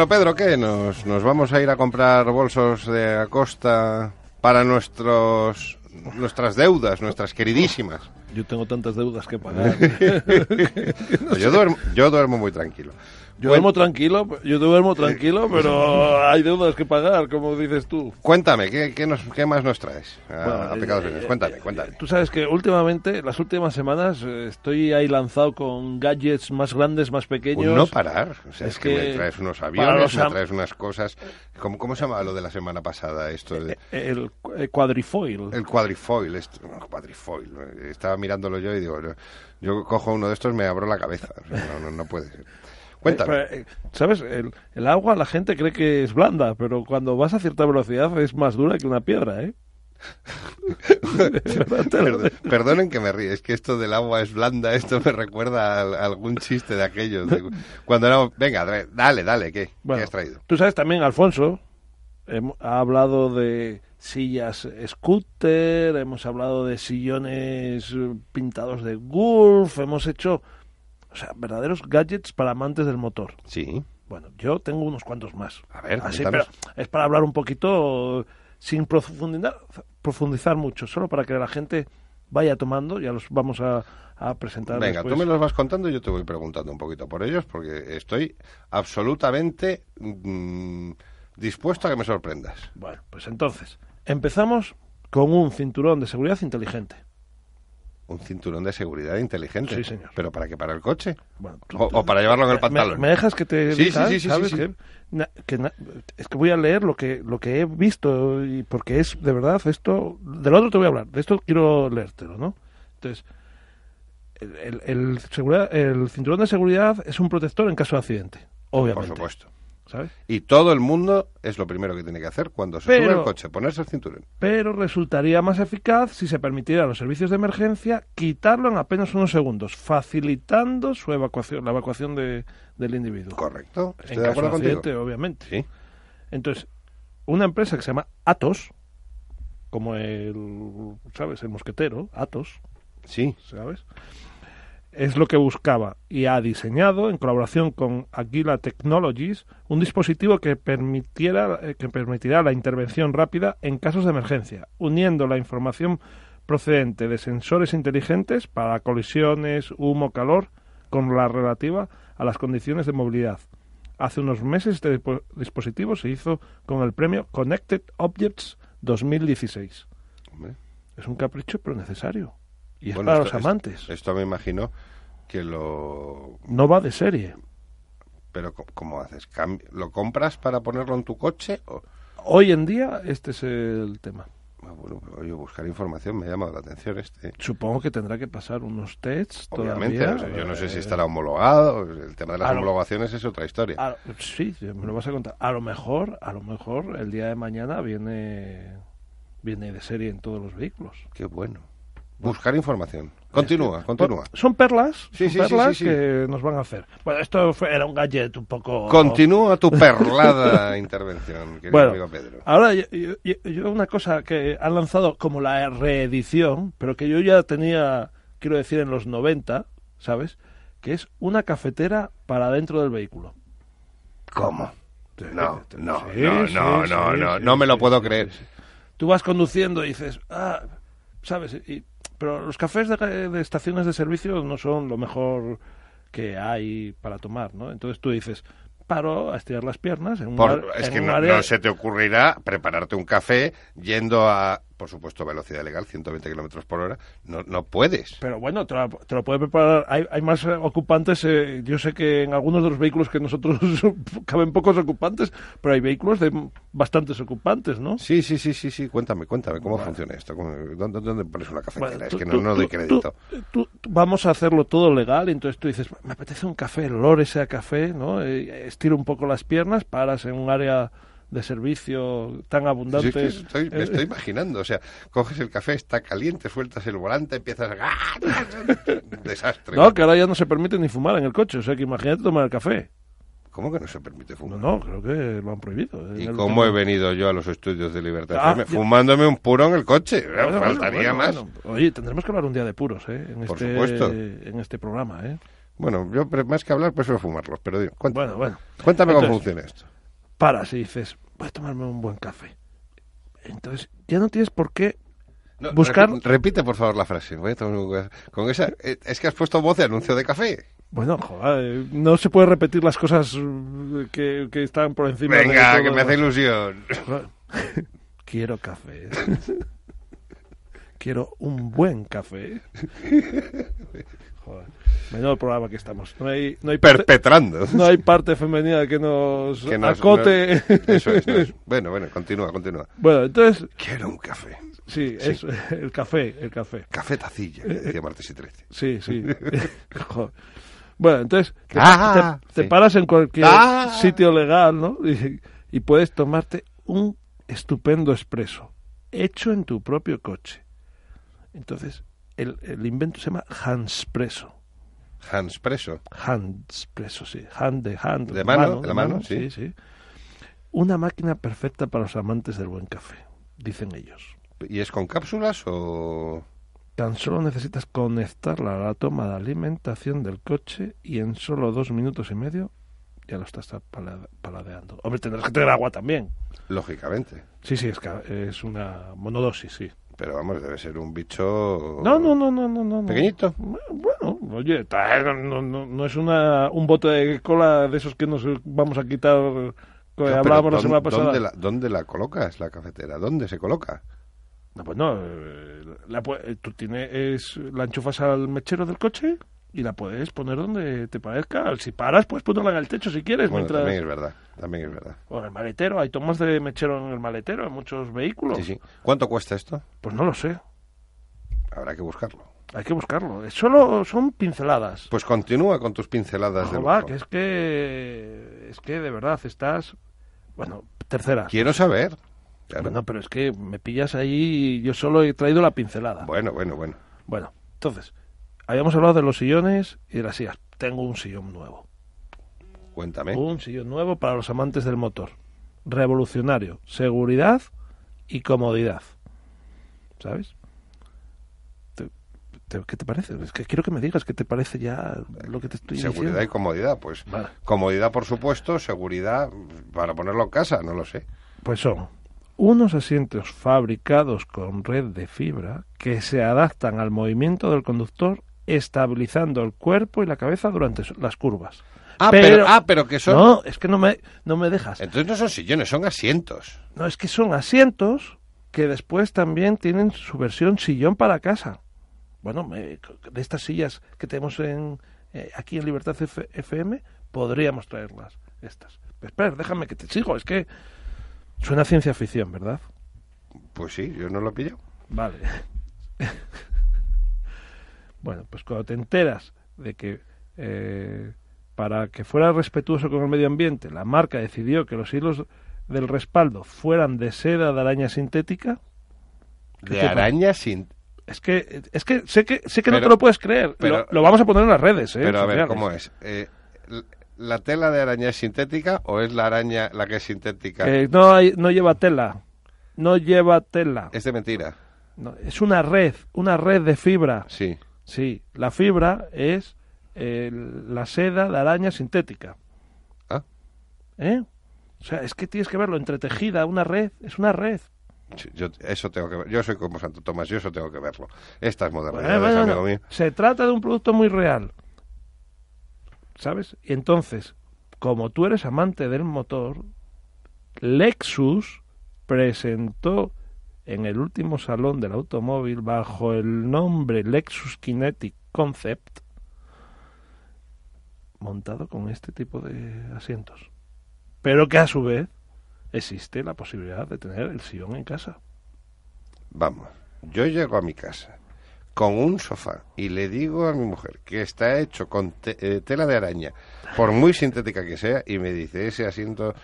Bueno, Pedro, ¿qué? ¿Nos, ¿Nos vamos a ir a comprar bolsos de Acosta para nuestros nuestras deudas, nuestras queridísimas? Yo tengo tantas deudas que pagar. yo, duermo, yo duermo muy tranquilo. Yo duermo tranquilo, yo duermo tranquilo, pero hay deudas que pagar, como dices tú. Cuéntame, ¿qué, qué, nos, qué más nos traes a, Pecados eh, Cuéntame, eh, cuéntame. Tú sabes que últimamente, las últimas semanas, eh, estoy ahí lanzado con gadgets más grandes, más pequeños. no parar. O sea, es, que, me traes unos aviones, me traes unas cosas. ¿Cómo, ¿Cómo se llama lo de la semana pasada? esto de... el, cuadrifoil. El cuadrifoil, esto, cuadrifoil. Estaba mirándolo yo y digo, yo cojo uno de estos, me abro la cabeza. no, no, no puede ser. Cuéntame. Eh, eh, ¿Sabes? El, agua la gente cree que es blanda, pero cuando vas a cierta velocidad es más dura que una piedra, ¿eh? perdonen que me ríe, es que esto del agua es blanda, esto me recuerda a, algún chiste de aquellos. cuando era, venga, dale, dale, ¿qué? ¿qué has traído? Tú sabes también, Alfonso, ha hablado de sillas scooter, hemos hablado de sillones pintados de golf, hemos hecho o sea, verdaderos gadgets para amantes del motor. Sí. Bueno, yo tengo unos cuantos más. A ver, Así, pero es para hablar un poquito sin profundizar, profundizar mucho, solo para que la gente vaya tomando, ya los vamos a, presentar. Venga, tú me los vas contando y yo te voy preguntando un poquito por ellos, porque estoy absolutamente mm, dispuesto a que me sorprendas. Bueno, pues entonces, empezamos con un cinturón de seguridad inteligente un cinturón de seguridad inteligente. Sí, señor. ¿Pero para qué? ¿Para el coche? o, para llevarlo en el pantalón? ¿Me, dejas que te sí, sí, sí, ¿sabes? Que, es que voy a leer lo que, lo que he visto y porque es, de verdad, esto... Del otro te voy a hablar, de esto quiero leértelo, ¿no? Entonces, el, el, seguridad, el cinturón de seguridad es un protector en caso de accidente, obviamente. Por supuesto. Y todo el mundo es lo primero que tiene que hacer cuando se sube al coche, ponerse el cinturón. Pero resultaría más eficaz si se permitiera a los servicios de emergencia quitarlo en apenas unos segundos, facilitando su evacuación, la evacuación de, del individuo. Correcto. Estoy en de caso accidente, obviamente. Sí. Entonces, una empresa que se llama Atos, como el, ¿sabes? El mosquetero, Atos. Sí. ¿Sabes? Es lo que buscaba y ha diseñado, en colaboración con Aguila Technologies, un dispositivo que, permitiera, eh, que permitirá la intervención rápida en casos de emergencia, uniendo la información procedente de sensores inteligentes para colisiones, humo, calor, con la relativa a las condiciones de movilidad. Hace unos meses este dispositivo se hizo con el premio Connected Objects 2016. Es un capricho, pero necesario. Y es para los amantes. Esto, me imagino que lo... No va de serie. Pero ¿cómo haces? ¿Lo compras para ponerlo en tu coche? Hoy en día este es el tema. Ah, bueno, oye, buscar información me ha llamado la atención este. Supongo que tendrá que pasar unos tests Obviamente, yo no sé si estará homologado, el tema de las homologaciones es otra historia. sí, me lo vas a contar. A lo mejor, a lo mejor el día de mañana viene viene de serie en todos los vehículos. Qué bueno. Buscar información. Continúa, continúa. Son perlas, perlas que nos van a hacer. Bueno, esto era un gadget un poco... Continúa tu perlada intervención, querido amigo Pedro. Ahora, yo, yo, una cosa que han lanzado como la reedición, pero que yo ya tenía, quiero decir, en los 90, ¿sabes? Que es una cafetera para dentro del vehículo. ¿Cómo? No, no, no, no, no, no, no me lo puedo creer. Tú vas conduciendo y dices, ah, ¿sabes? Y pero los cafés de, estaciones de servicio no son lo mejor que hay para tomar, ¿no? Entonces tú dices, paro a estirar las piernas en un, Es que no, se te ocurrirá prepararte un café yendo a por supuesto, velocidad legal, 120 kilómetros por hora, no, no puedes. Pero bueno, te lo, te puede preparar. Hay, hay más ocupantes. Eh, yo sé que en algunos de los vehículos que nosotros caben pocos ocupantes, pero hay vehículos de bastantes ocupantes, ¿no? Sí, sí, sí, sí, sí. Cuéntame, cuéntame, ¿cómo funciona esto? ¿Dónde, ¿Dónde, pones una cafetera? es que no, doy crédito. vamos a hacerlo todo legal, entonces tú dices, me apetece un café, el olor ese a café, ¿no? Eh, estiro un poco las piernas, paras en un área de servicio tan abundante. me estoy eh, imaginando, o sea, coges el café, está caliente, sueltas el volante, empiezas a... desastre. No, que ahora ya no se permite ni fumar en el coche, o sea que imagínate tomar el café. ¿Cómo que no se permite fumar? No, no, creo que lo han prohibido. ¿Y cómo he venido yo a los estudios de libertad? Ah, fumándome un puro en el coche. Faltaría más. Oye, tendremos que hablar un día de puros, ¿eh? En Por este, supuesto. En este programa, ¿eh? Bueno, yo más que hablar prefiero fumarlos, pero digo, cuéntame, bueno, bueno. cuéntame cómo funciona esto. Paras y dices, voy a tomarme un buen café. Entonces, ya no tienes por qué buscar... repite, por favor, la frase. Voy a tomar Con esa... Eh, es que has puesto voz de anuncio de café. Bueno, joder, no se puede repetir las cosas que, que están por encima Venga, que me hace ilusión. Quiero café. Quiero un buen café. Joder. Menudo programa que estamos. No hay, no hay Perpetrando. no hay parte femenina que nos, acote. eso, es, Bueno, bueno, continúa, continúa. Bueno, entonces. Quiero un café. Sí, es el café, el café. Café tacilla, decía martes y 13. Sí, sí. Bueno, entonces te, ah, paras en cualquier ah. sitio legal, ¿no? Y, puedes tomarte un estupendo expreso hecho en tu propio coche. Entonces, el, el invento se llama Hanspresso. Hanspresso. Hanspresso, sí. Hand de hand. De mano, de la mano, sí. sí. sí. Una máquina perfecta para los amantes del buen café, dicen ellos. ¿Y es con cápsulas o...? Tan solo necesitas conectarla a la toma de alimentación del coche y en solo dos minutos y medio ya lo estás paladeando. Hombre, tendrás que tener agua también. Lógicamente. Sí, sí, es, es una monodosis, sí. Pero vamos, debe ser un bicho... No, no, no, no, no. no ¿Pequeñito? Bueno, oye, no, no, no es una, un bote de cola de esos que nos vamos a quitar... Que hablábamos la semana pasada. ¿dónde la, ¿Dónde la colocas, la cafetera? ¿Dónde se coloca? No, pues no. Eh, la, eh, tú tienes, la enchufas al mechero del coche y la puedes poner donde te parezca. Si paras, puedes ponerla en el techo si quieres. Bueno, también es verdad. También es verdad. O en el maletero. Hay tomas de mechero en el maletero en muchos vehículos. Sí, sí. ¿Cuánto cuesta esto? Pues no lo sé. Habrá que buscarlo. Hay que buscarlo. Solo son pinceladas. Pues continúa con tus pinceladas de va, que es que es que de verdad estás bueno, tercera. Quiero saber. Bueno, pero es que me pillas ahí y yo solo he traído la pincelada. Bueno, bueno, bueno. Bueno, entonces, habíamos hablado de los sillones y de las sillas. Tengo un sillón nuevo. Cuéntame. Un sillón nuevo para los amantes del motor. Revolucionario. Seguridad y comodidad. ¿Sabes? ¿Qué te parece? Es que quiero que me digas qué te parece ya lo que te estoy diciendo. Seguridad y comodidad, pues. Comodidad, por supuesto, seguridad para ponerlo en casa, no lo sé. Pues son unos asientos fabricados con red de fibra que se adaptan al movimiento del conductor estabilizando el cuerpo y la cabeza durante las curvas. Ah, pero, ah, pero que son... No, es que no me, no me dejas. Entonces no son sillones, son asientos. No, es que son asientos que después también tienen su versión sillón para casa. Bueno, de estas sillas que tenemos en, eh, aquí en Libertad FM, podríamos traerlas, estas. espera, déjame que te sigo, es que Suena ciencia ficción, ¿verdad? Pues sí, yo no lo pillo. Vale. bueno, pues cuando te enteras de que eh, para que fuera respetuoso con el medio ambiente, la marca decidió que los hilos del respaldo fueran de seda de araña sintética. ¿De araña sintética? Es que, es que sé que, sé que no te lo puedes creer. Pero, lo, vamos a poner en las redes. ¿eh? Pero a ver, ¿cómo es? Eh, ¿La tela de araña es sintética o es la araña la que es sintética? Eh, no, hay, no lleva tela. No lleva tela. Es de mentira. No, es una red, una red de fibra. Sí. Sí, la fibra es la seda de araña sintética. Ah. ¿Eh? O sea, es que tienes que verlo entretejida, una red, es una red. Yo, eso tengo que ver. Yo soy como Santo Tomás, yo eso tengo que verlo. Estas modernidades, amigo mío. Se trata de un producto muy real. ¿sabes? Y entonces, como tú eres amante del motor, Lexus presentó en el último salón del automóvil bajo el nombre Lexus Kinetic Concept montado con este tipo de asientos. Pero que a su vez existe la posibilidad de tener el sillón en casa. Vamos, yo llego a mi casa con un sofá y le digo a mi mujer que está hecho con eh, tela de araña, por muy sintética que sea, y me dice ese asiento,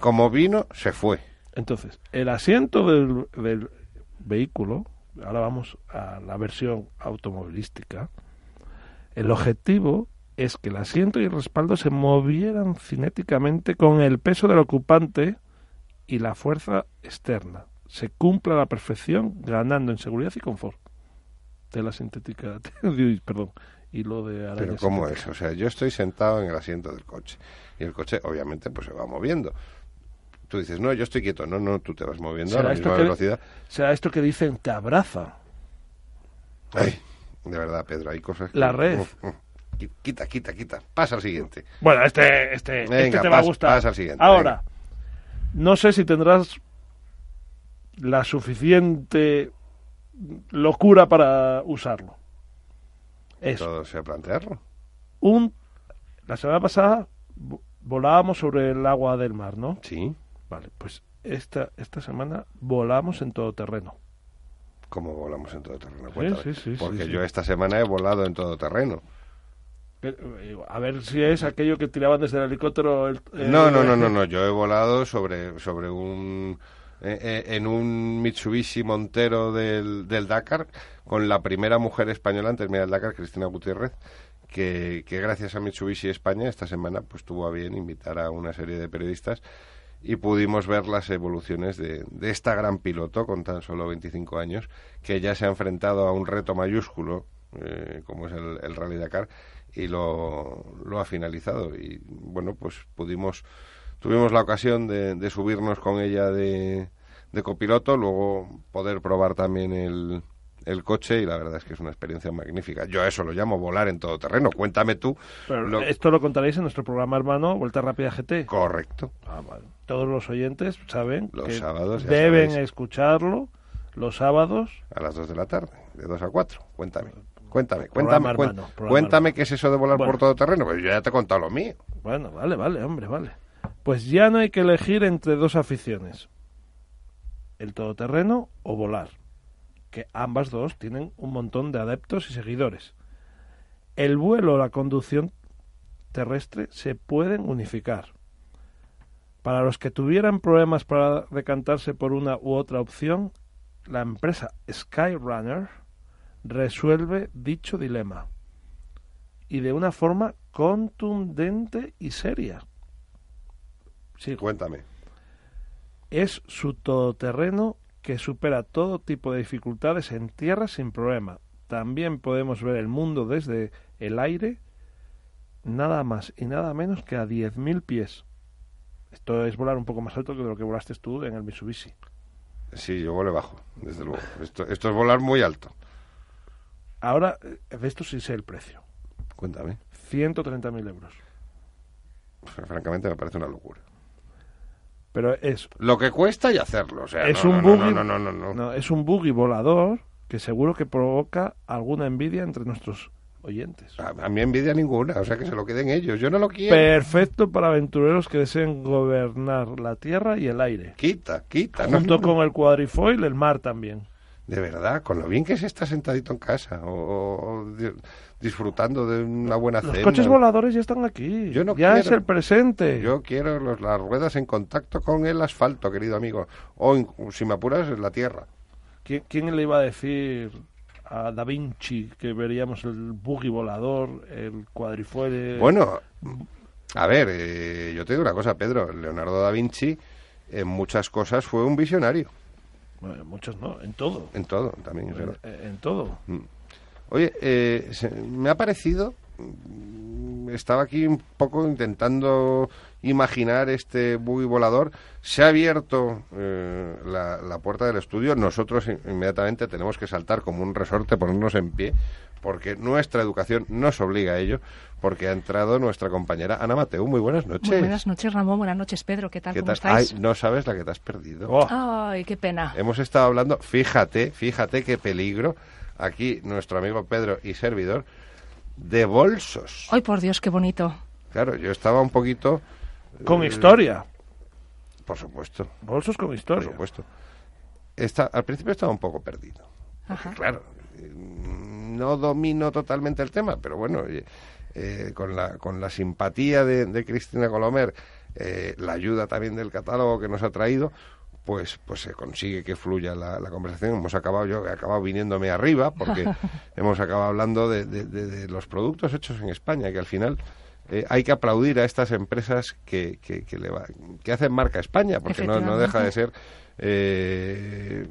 como vino, se fue. Entonces, el asiento del, del vehículo, ahora vamos a la versión automovilística, el objetivo es que el asiento y el respaldo se movieran cinéticamente con el peso del ocupante y la fuerza externa. Se cumple a la perfección, ganando en seguridad y confort. Tela sintética, perdón, y lo de Pero ¿cómo es? O sea, yo estoy sentado en el asiento del coche y el coche obviamente pues se va moviendo. Tú dices, no, yo estoy quieto. No, no, tú te vas moviendo a la misma velocidad. Será esto que dicen, te abraza. Ay, de verdad, Pedro, hay cosas que... La red. Quita, quita, quita. Pasa al siguiente. Bueno, este, este, este te va a gustar. Pasa al siguiente. Ahora, no sé si tendrás la suficiente locura para usarlo. Eso. Todo sea plantearlo. Un, la semana pasada volábamos sobre el agua del mar, ¿no? Sí. Vale, pues esta, esta semana volamos en todo terreno. ¿Cómo volamos en todo terreno? Sí, sí, sí, Porque yo esta semana he volado en todo terreno. Eh, a ver si es aquello que tiraban desde el helicóptero. no, no, no, no, no. Yo he volado sobre, sobre un. Eh, eh, en un Mitsubishi Montero del, del Dakar con la primera mujer española en terminar el Dakar, Cristina Gutiérrez, que, que, gracias a Mitsubishi España esta semana pues tuvo a bien invitar a una serie de periodistas y pudimos ver las evoluciones de, de, esta gran piloto con tan solo 25 años que ya se ha enfrentado a un reto mayúsculo como es el, el Rally Dakar y lo, lo ha finalizado. Y bueno, pues pudimos, tuvimos la ocasión de, de subirnos con ella de, de copiloto, luego poder probar también el, el coche y la verdad es que es una experiencia magnífica. Yo a eso lo llamo volar en todo terreno. Cuéntame tú. Esto lo contaréis en nuestro programa hermano Vuelta Rápida GT. Correcto. Ah, Todos los oyentes saben los que sábados deben escucharlo los sábados. A las 2 de la tarde, de 2 a 4. Cuéntame. Cuéntame, cuéntame, cuéntame, qué es eso de volar por todo terreno, pues yo ya te he contado lo mío. Bueno, vale, vale, hombre, vale. Pues ya no hay que elegir entre dos aficiones, el todoterreno o volar, que ambas dos tienen un montón de adeptos y seguidores. El vuelo o la conducción terrestre se pueden unificar. Para los que tuvieran problemas para decantarse por una u otra opción, la empresa Skyrunner resuelve dicho dilema y de una forma contundente y seria. Sí, cuéntame. Es su todoterreno que supera todo tipo de dificultades en tierra sin problema. También podemos ver el mundo desde el aire, nada más y nada menos que a 10.000 pies. Esto es volar un poco más alto que lo que volaste tú en el Mitsubishi. Sí, yo volé bajo, desde luego. Esto, esto es volar muy alto. Ahora, eh, esto sí sé el precio. Cuéntame. 130.000 euros. Francamente me parece una locura. Pero es... Lo que cuesta y hacerlo, o sea, es un buggy, no, no, no, es un buggy volador que seguro que provoca alguna envidia entre nuestros oyentes. A, a, mí envidia ninguna, o sea que se lo queden ellos, yo no lo quiero. Perfecto para aventureros que deseen gobernar la tierra y el aire. Quita, quita. Junto con el cuadrifoil, el mar también de verdad, con lo bien que se está sentadito en casa o, disfrutando de una buena cena. Los coches voladores ya están aquí. Yo no ya es el presente. Yo quiero las ruedas en contacto con el asfalto, querido amigo. O, si me apuras, en la tierra. ¿Quién, le iba a decir a Da Vinci que veríamos el buggy volador, el cuadrifuele? Bueno, a ver, eh, yo te digo una cosa, Pedro. Leonardo da Vinci en muchas cosas fue un visionario. Bueno, muchos no, en todo. En todo, también. En, en todo. Mm. Oye, eh, me ha parecido, mm, estaba aquí un poco intentando imaginar este buggy volador. Se ha abierto eh, la, la, puerta del estudio. Nosotros inmediatamente tenemos que saltar como un resorte, ponernos en pie, porque nuestra educación nos obliga a ello, porque ha entrado nuestra compañera Ana Mateo. Muy buenas noches. Muy buenas noches, Ramón. Buenas noches, Pedro. ¿Qué tal? ¿Cómo estáis? no sabes la que te has perdido. Oh. Ay, qué pena. Hemos estado hablando, fíjate, fíjate qué peligro, aquí nuestro amigo Pedro y servidor, de bolsos. Ay, por Dios, qué bonito. Claro, yo estaba un poquito... Con historia. Por supuesto. Bolsos con historia. Por supuesto. al principio estaba un poco perdido. Claro, no domino totalmente el tema, pero bueno, eh, con, la, con la simpatía de, Cristina Colomer, eh, la ayuda también del catálogo que nos ha traído, pues, pues se consigue que fluya la, conversación. Hemos acabado, yo he acabado viniéndome arriba porque hemos acabado hablando de, los productos hechos en España, que al final eh, hay que aplaudir a estas empresas que, que, que, le que hacen marca España, porque no, no deja de ser eh,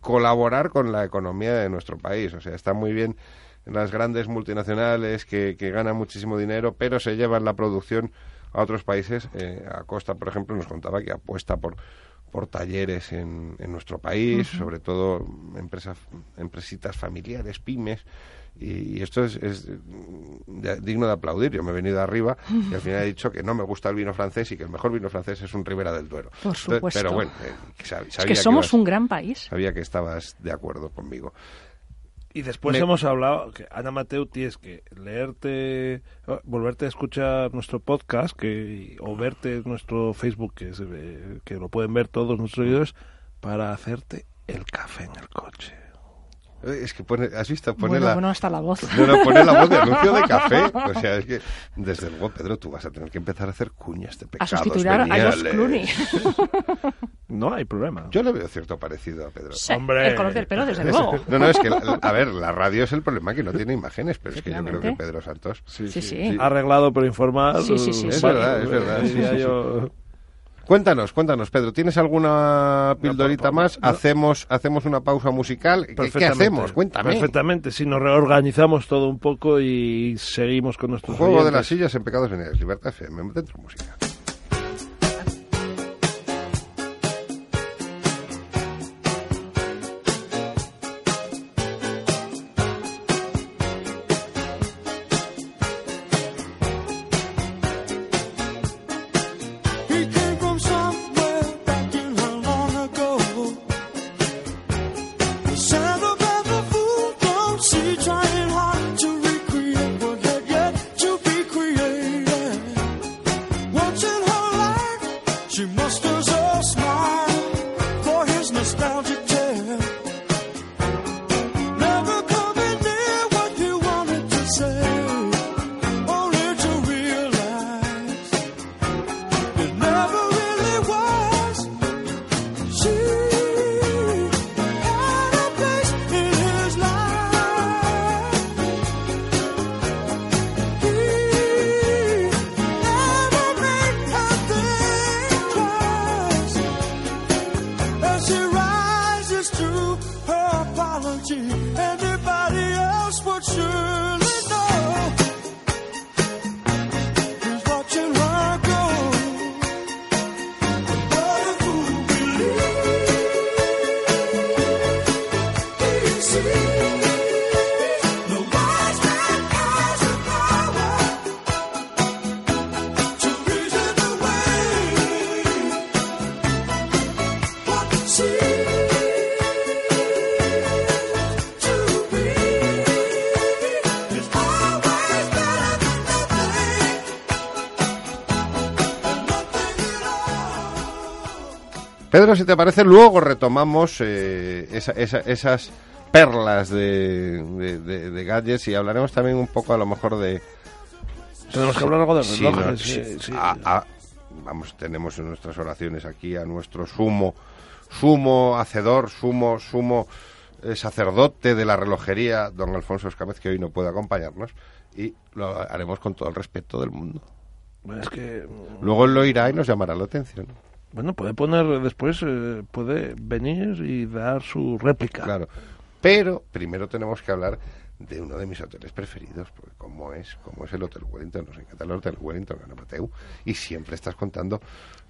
colaborar con la economía de nuestro país. O sea, está muy bien las grandes multinacionales que, que ganan muchísimo dinero, pero se llevan la producción a otros países. Eh, a Costa, por ejemplo, nos contaba que apuesta por por talleres en, en nuestro país, sobre todo empresas, empresitas familiares, pymes, y, esto es, digno de aplaudir. Yo me he venido arriba y al final he dicho que no me gusta el vino francés y que el mejor vino francés es un Ribera del Duero. Por supuesto. pero bueno, eh, es que somos un gran país. Sabía que estabas de acuerdo conmigo. Y después hemos hablado que Ana Mateu tienes que leerte, oh, volverte a escuchar nuestro podcast que, o verte nuestro Facebook, que, que lo pueden ver todos nuestros seguidores, para hacerte el café en el coche. Es que pone, ¿has visto? Pone la, bueno, hasta la voz. No, pone la voz de anuncio de café. O sea, es que, desde luego, Pedro, tú vas a tener que empezar a hacer cuñas de pecados A sustituir a Clooney. No hay problema. Yo le veo cierto parecido a Pedro. Hombre. El color del pelo, desde luego. No, no, es que, a ver, la radio es el problema que no tiene imágenes, pero es que yo creo que Pedro Santos... Sí, sí, sí. Arreglado pero informal. Sí, sí, sí. Es verdad, es verdad. Cuéntanos, cuéntanos, Pedro, ¿tienes alguna pildorita más? Hacemos hacemos una pausa musical. ¿Qué, hacemos? Cuéntame. Perfectamente, si nos reorganizamos todo un poco y seguimos con nuestro Juego de las sillas en Pecados Veniales, Libertad FM, dentro música. Si te parece, luego retomamos eh, esas perlas de, de, gadgets y hablaremos también un poco a lo mejor de... Tenemos que hablar algo de relojes. vamos, tenemos en nuestras oraciones aquí a nuestro sumo, sumo hacedor, sumo, sumo eh, sacerdote de la relojería, don Alfonso Escámez, que hoy no puede acompañarnos, y lo haremos con todo el respeto del mundo. Es que... Luego él lo irá y nos llamará la atención. Bueno, puede poner después, eh, puede venir y dar su réplica. Claro. Pero primero tenemos que hablar de uno de mis hoteles preferidos, porque como es, como es el Hotel Wellington, nos encanta el Hotel Wellington, Mateu, y siempre estás contando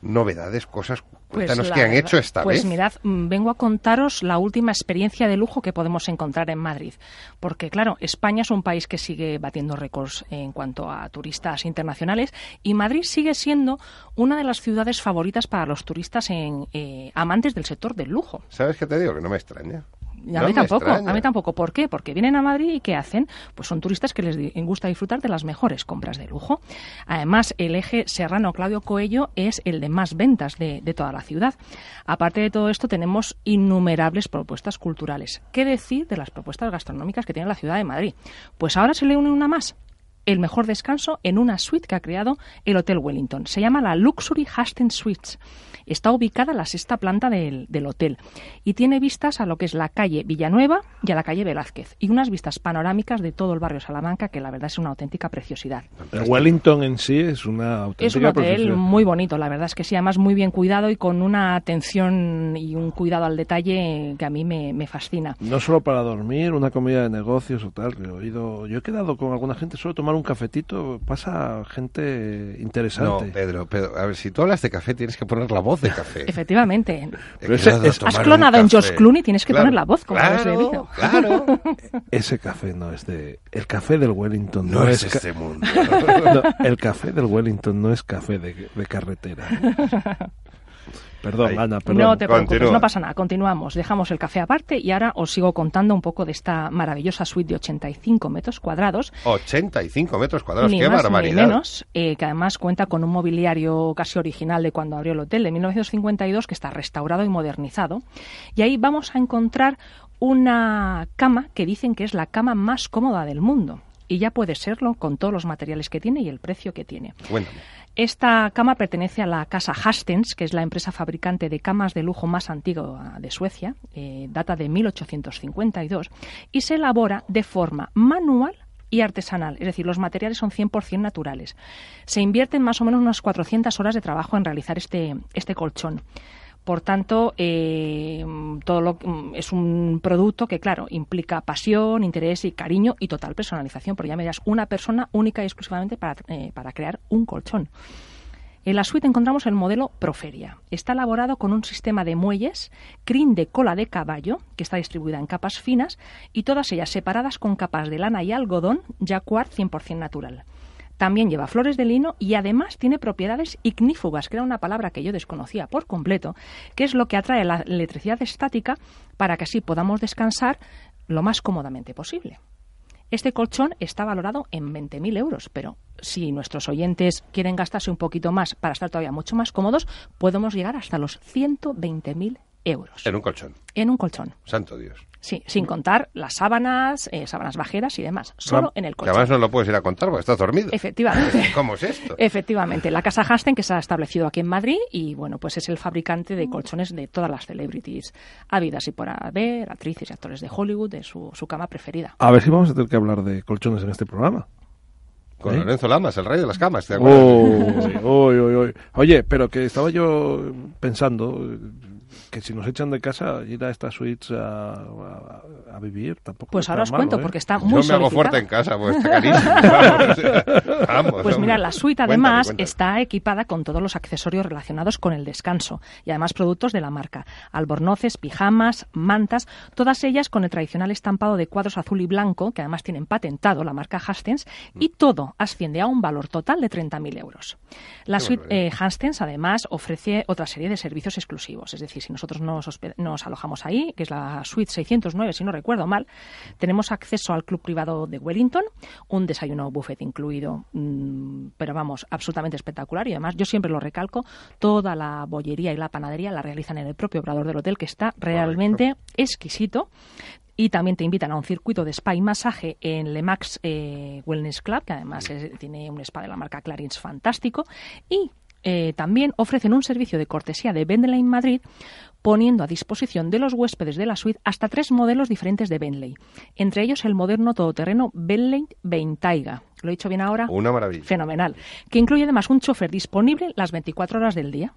novedades, cosas, pues cuéntanos qué han hecho esta pues vez. Pues mirad, mm, vengo a contaros la última experiencia de lujo que podemos encontrar en Madrid, porque claro, España es un país que sigue batiendo récords en cuanto a turistas internacionales, y Madrid sigue siendo una de las ciudades favoritas para los turistas en, eh, amantes del sector del lujo. ¿Sabes qué te digo? Que no me extraña. A mí tampoco, a mí tampoco. ¿Por qué? Porque vienen a Madrid y ¿qué hacen? Pues son turistas que les gusta disfrutar de las mejores compras de lujo. Además, el eje Serrano Claudio Coello es el de más ventas de, de toda la ciudad. Aparte de todo esto, tenemos innumerables propuestas culturales. ¿Qué decir de las propuestas gastronómicas que tiene la ciudad de Madrid? Pues ahora se le une una más, el mejor descanso en una suite que ha creado el Hotel Wellington. Se llama la Luxury Hastings Suites. Está ubicada en la sexta planta del, hotel y tiene vistas a lo que es la calle Villanueva y a la calle Velázquez y unas vistas panorámicas de todo el barrio Salamanca que la verdad es una auténtica preciosidad. El Wellington en sí es una auténtica Es un hotel muy bonito, la verdad es que sí, además muy bien cuidado y con una atención y un cuidado al detalle que a mí me, me fascina. No solo para dormir, una comida de negocios o tal, que he oído, yo he quedado con alguna gente solo tomar un cafetito pasa gente interesante. No, Pedro, Pedro, a ver, si tú hablas de café tienes que poner la voz de café. Efectivamente. has clonado en George Clooney, tienes que poner la voz como claro, Claro. Ese café no es de... El café del Wellington no, es, este mundo. el café del Wellington no es café de, de carretera. Perdón, Ana, perdón. No te preocupes, no pasa nada. Continuamos. Dejamos el café aparte y ahora os sigo contando un poco de esta maravillosa suite de 85 metros cuadrados. 85 metros cuadrados, qué barbaridad. Ni menos, eh, que además cuenta con un mobiliario casi original de cuando abrió el hotel, de 1952, que está restaurado y modernizado. Y ahí vamos a encontrar una cama que dicen que es la cama más cómoda del mundo. Y ya puede serlo con todos los materiales que tiene y el precio que tiene. Cuéntame. Esta cama pertenece a la casa Hastings, que es la empresa fabricante de camas de lujo más antigua de Suecia, eh, data de 1852, y se elabora de forma manual y artesanal, es decir, los materiales son 100% naturales. Se invierten más o menos unas 400 horas de trabajo en realizar este, este colchón. Por tanto, eh, todo lo, mm, es un producto que, claro, implica pasión, interés y cariño y total personalización, porque ya me dirás, una persona única y exclusivamente para, eh, para crear un colchón. En la suite encontramos el modelo Proferia. Está elaborado con un sistema de muelles, crin de cola de caballo, que está distribuida en capas finas, y todas ellas separadas con capas de lana y algodón, jacuar 100% natural. También lleva flores de lino y además tiene propiedades ignífugas, que era una palabra que yo desconocía por completo, que es lo que atrae la electricidad estática para que así podamos descansar lo más cómodamente posible. Este colchón está valorado en 20.000 euros, pero si nuestros oyentes quieren gastarse un poquito más para estar todavía mucho más cómodos, podemos llegar hasta los 120.000 euros. En un colchón. En un colchón. Santo Dios. Sí, sin contar las sábanas, eh, sábanas bajeras y demás. Solo en el colchón. Que además no lo puedes ir a contar porque estás dormido. Efectivamente. ¿Cómo es esto? Efectivamente. La casa Hasten, que se ha establecido aquí en Madrid y, bueno, pues es el fabricante de colchones de todas las celebrities habidas y por haber, actrices y actores de Hollywood, de su, su cama preferida. A ver si vamos a tener que hablar de colchones en este programa. Con ¿Eh? Lorenzo Lamas, el rey de las camas, ¿te acuerdas? Oye, pero que estaba yo pensando, que si nos echan de casa, ir a esta suites a, a, vivir tampoco. Pues ahora os cuento, ¿eh? porque está muy Yo me hago fuerte en casa, pues está carísimo. vamos, pues mira, la suite además está equipada con todos los accesorios relacionados con el descanso y además productos de la marca. Albornoces, pijamas, mantas, todas ellas con el tradicional estampado de cuadros azul y blanco, que además tienen patentado la marca Hastings, y mm. todo asciende a un valor total de 30.000 euros. La suite eh, Hastings además ofrece otra serie de servicios exclusivos, es decir, si nosotros nos, alojamos ahí, que es la suite 609, si no recuerdo mal, tenemos acceso al club privado de Wellington, un desayuno buffet incluido, mm, pero vamos, absolutamente espectacular. Y además yo siempre lo recalco, toda la bollería y la panadería la realizan en el propio obrador del hotel, que está realmente exquisito. Y también te invitan a un circuito de spa y masaje en Le Max eh, Wellness Club, que además tiene un spa de la marca Clarins fantástico. Y eh, también ofrecen un servicio de cortesía de Bentley Madrid poniendo a disposición de los huéspedes de la suite hasta tres modelos diferentes de Bentley, entre ellos el moderno todoterreno Bentley Bentayga. ¿Lo he dicho bien ahora? Una maravilla. Fenomenal. Que incluye además un chofer disponible las 24 horas del día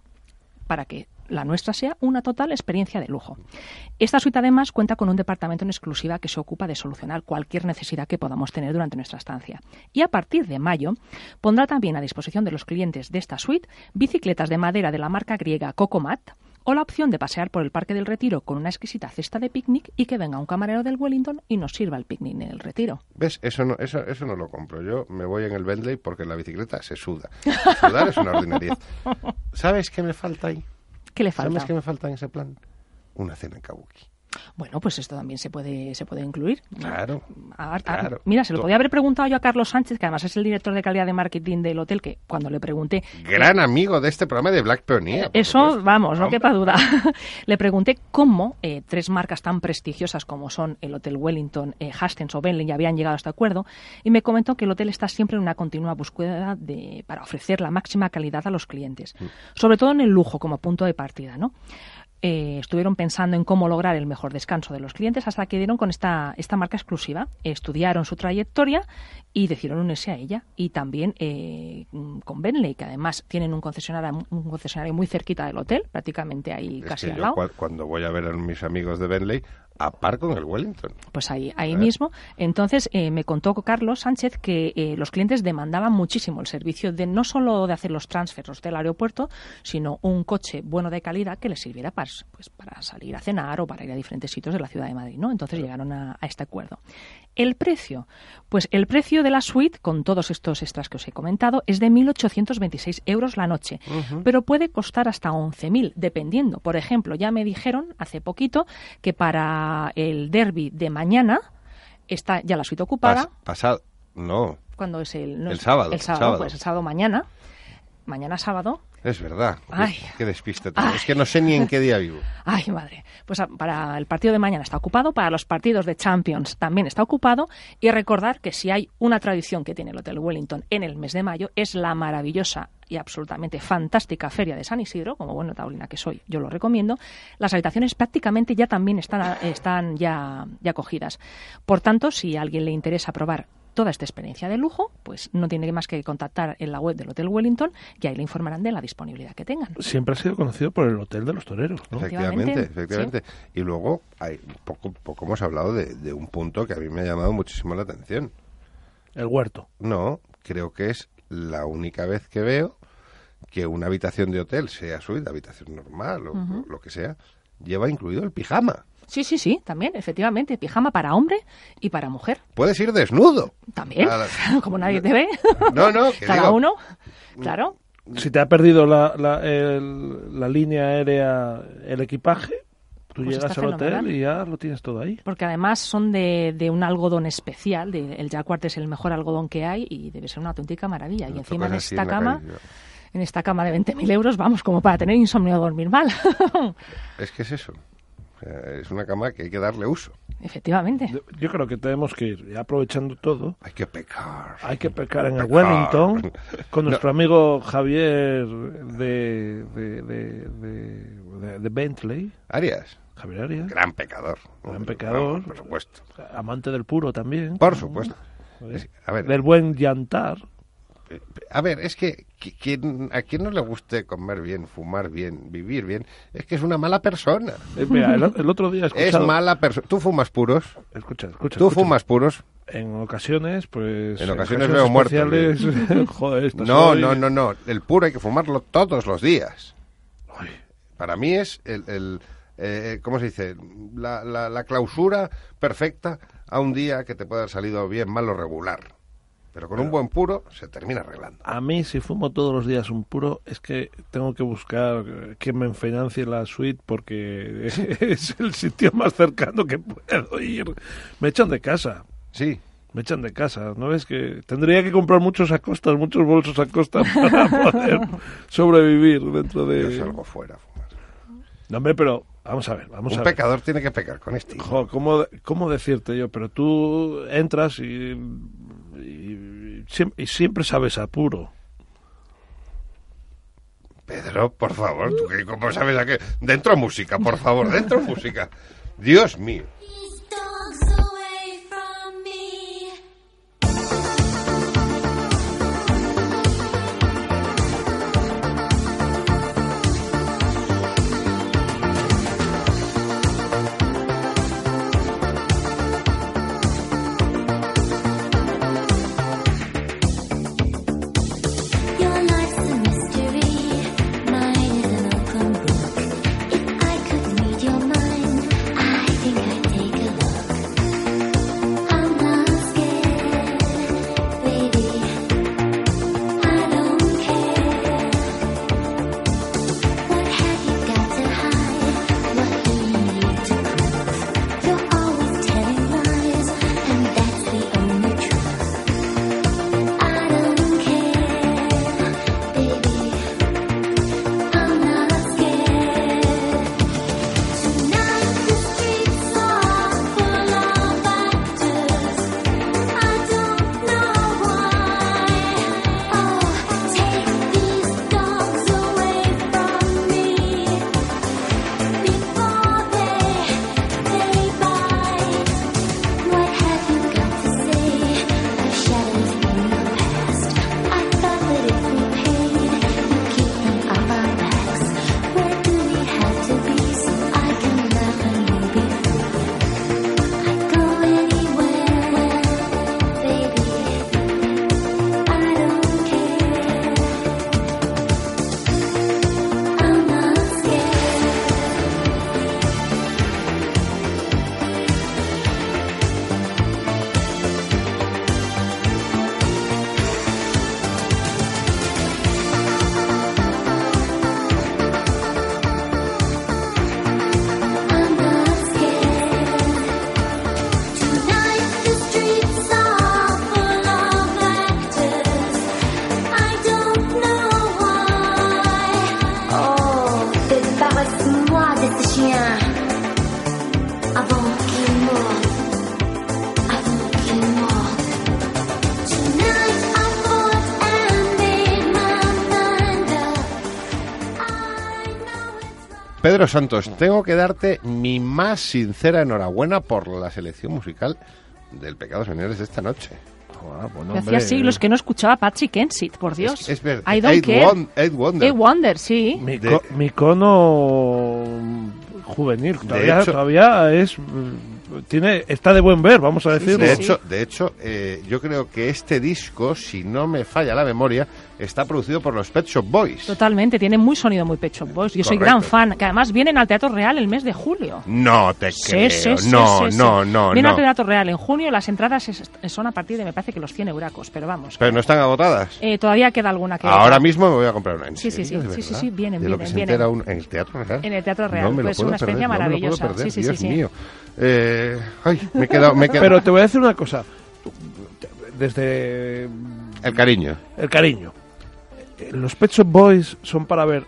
para que la nuestra sea una total experiencia de lujo. Esta suite además cuenta con un departamento en exclusiva que se ocupa de solucionar cualquier necesidad que podamos tener durante nuestra estancia. Y a partir de mayo pondrá también a disposición de los clientes de esta suite bicicletas de madera de la marca griega Cocomat o la opción de pasear por el Parque del Retiro con una exquisita cesta de picnic y que venga un camarero del Wellington y nos sirva el picnic en el Retiro. ¿Ves? Eso no, eso, eso no lo compro. Yo me voy en el Bentley porque la bicicleta se suda. Sudar es una ordinariedad. ¿Sabes qué me falta ahí? ¿Qué le falta? ¿Sabes qué me falta en ese plan? Una cena en Kabuki. Bueno, pues esto también se puede, se puede incluir. Claro, Mira, se lo podía haber preguntado yo a Carlos Sánchez, que además es el director de calidad de marketing del hotel, que cuando le pregunté... Gran amigo de este programa de Black Pioneer. Eso, vamos, no quepa duda. le pregunté cómo eh, tres marcas tan prestigiosas como son el Hotel Wellington, eh, Hastings o Bentley habían llegado a este acuerdo y me comentó que el hotel está siempre en una continua búsqueda de, para ofrecer la máxima calidad a los clientes, mm. sobre todo en el lujo como punto de partida, ¿no? Eh, estuvieron pensando en cómo lograr el mejor descanso de los clientes hasta que dieron con esta, esta marca exclusiva. Estudiaron su trayectoria y decidieron unirse a ella. Y también eh, con Bentley, que además tienen un concesionario, un concesionario muy cerquita del hotel, prácticamente ahí casi al lado. cuando voy a ver a mis amigos de Bentley, a par con el Wellington. Pues ahí, ahí mismo. Entonces eh, me contó Carlos Sánchez que eh, los clientes demandaban muchísimo el servicio de no solo de hacer los transfers del aeropuerto, sino un coche bueno de calidad que les sirviera para, pues, para salir a cenar o para ir a diferentes sitios de la ciudad de Madrid. ¿no? Entonces llegaron a, este acuerdo. El precio, pues el precio de la suite, con todos estos extras que os he comentado, es de 1.826 euros la noche, pero puede costar hasta 11.000, dependiendo. Por ejemplo, ya me dijeron hace poquito que para el derby de mañana está ya la suite ocupada. pasado, no. ¿Cuándo es el? el, sábado, el sábado. Pues el sábado mañana. Mañana sábado es verdad. Ay. Qué despiste. Es que no sé ni en qué día vivo. Ay, madre. Pues para el partido de mañana está ocupado, para los partidos de Champions también está ocupado. Y recordar que si hay una tradición que tiene el Hotel Wellington en el mes de mayo, es la maravillosa y absolutamente fantástica Feria de San Isidro, como bueno taurina que soy, yo lo recomiendo. Las habitaciones prácticamente ya también están, están ya, ya cogidas. Por tanto, si a alguien le interesa probar toda esta experiencia de lujo, pues no tiene más que contactar en la web del Hotel Wellington y ahí le informarán de la disponibilidad que tengan. Siempre ha sido conocido por el Hotel de los Toreros, ¿no? Efectivamente, efectivamente. Y luego, hay poco, poco hemos hablado de, un punto que a mí me ha llamado muchísimo la atención. El huerto. No, creo que es la única vez que veo que una habitación de hotel, sea suite, habitación normal o lo que sea, lleva incluido el pijama. Sí, sí, sí, también, efectivamente. Pijama para hombre y para mujer. Puedes ir desnudo. También, como nadie te ve. No, no. Cada uno, claro. Si te ha perdido la, la, la línea aérea, el equipaje, Tú pues llegas al hotel y ya lo tienes todo ahí. Porque además son de, de un algodón especial. De, el Jacquard es el mejor algodón que hay y debe ser una auténtica maravilla. y encima en esta cama, en esta cama de 20.000 euros, vamos, como para tener insomnio o dormir mal. es que es eso es una cama que hay que darle uso. Efectivamente. Yo creo que tenemos que ir aprovechando todo. Hay que pecar. Hay que pecar en el Wellington con nuestro amigo Javier de, de, Bentley. Arias. Javier Arias. Gran pecador. Gran pecador. por supuesto. Amante del puro también. Por supuesto. a ver, del buen llantar. A ver, es que a quien no le guste comer bien, fumar bien, vivir bien, es que es una mala persona. Eh, el, otro día Es mala persona. ¿Tú fumas puros? Escucha, escucha. ¿Tú fumas puros? En ocasiones, pues... En ocasiones, veo muertos. no, no, no, no. El puro hay que fumarlo todos los días. Para mí es el... el eh, ¿Cómo se dice? La, la, la clausura perfecta a un día que te pueda haber salido bien, mal o regular. Pero con un buen puro se termina arreglando. A mí, si fumo todos los días un puro, es que tengo que buscar que me financie la suite porque es el sitio más cercano que puedo ir. Me echan de casa. Sí. Me echan de casa. ¿No ves que tendría que comprar muchos acostas, muchos bolsos acostas para poder sobrevivir dentro de... Yo salgo fuera a fumar. No, hombre, pero Vamos a ver, vamos un a ver. Un pecador tiene que pecar con esto. ¿cómo, ¿cómo, decirte yo? Pero tú entras y y, siempre sabes apuro. Pedro, por favor, ¿tú cómo sabes a qué? Dentro música, por favor, dentro música. Dios mío. Pedro Santos, tengo que darte mi más sincera enhorabuena por la selección musical del Pecados Menores de esta noche. Hacía siglos que no escuchaba Patrick Kensit, por Dios. Es, verdad. I don't care. Wonder. Wonder, sí. Mi, cono juvenil. Todavía, todavía es tiene está de buen ver, vamos a decirlo. de hecho, de hecho eh, yo creo que este disco, si no me falla la memoria, está producido por los Pet Shop Boys. Totalmente, tiene muy sonido muy Pet Shop Boys. Yo soy gran fan, que además vienen al Teatro Real el mes de julio. No te creo. no, no, no, Vienen al Teatro Real en junio, las entradas son a partir de, me parece que los 100 euracos, pero vamos. Pero no están agotadas. Eh, todavía queda alguna que... Ahora mismo me voy a comprar una. sí, sí, sí, sí, sí, sí, vienen, de lo que se entera un, en el Teatro Real. En el Teatro Real, pues una experiencia maravillosa. sí, sí, Dios sí, mío. Eh, ay, me he quedado, me he quedado. Pero te voy a decir una cosa. Desde... El cariño. El cariño los Pet Shop Boys son para ver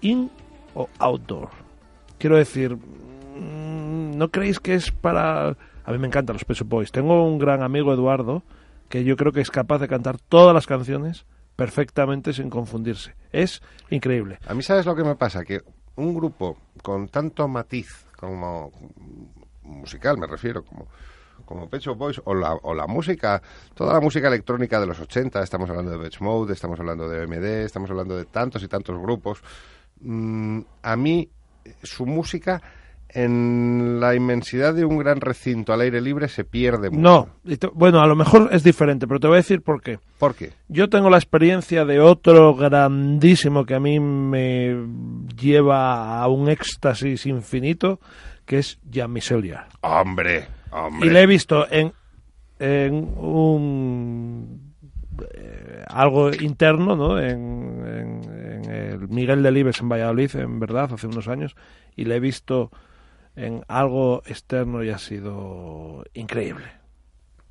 in o outdoor. Quiero decir, mm, ¿no creéis que es para...? A mí me encantan los Pet Shop Boys. Tengo un gran amigo, Eduardo, que yo creo que es capaz de cantar todas las canciones perfectamente sin confundirse. Es increíble. A mí sabes lo que me pasa, que un grupo con tanto matiz como musical, me refiero, como como Pet Boys o la, o la música, toda la música electrónica de los 80, estamos hablando de Beach Mode, estamos hablando de MD, estamos hablando de tantos y tantos grupos. Mm, a mí, su música en la inmensidad de un gran recinto al aire libre se pierde mucho. No, bueno, a lo mejor es diferente, pero te voy a decir por qué. ¿Por qué? Yo tengo la experiencia de otro grandísimo que a mí me lleva a un éxtasis infinito, que es Jean-Michel ¡Hombre! Y le he visto en, en un eh, algo interno, ¿no? En, en, el Miguel Delibes en Valladolid, en verdad, hace unos años, y le he visto en algo externo y ha sido increíble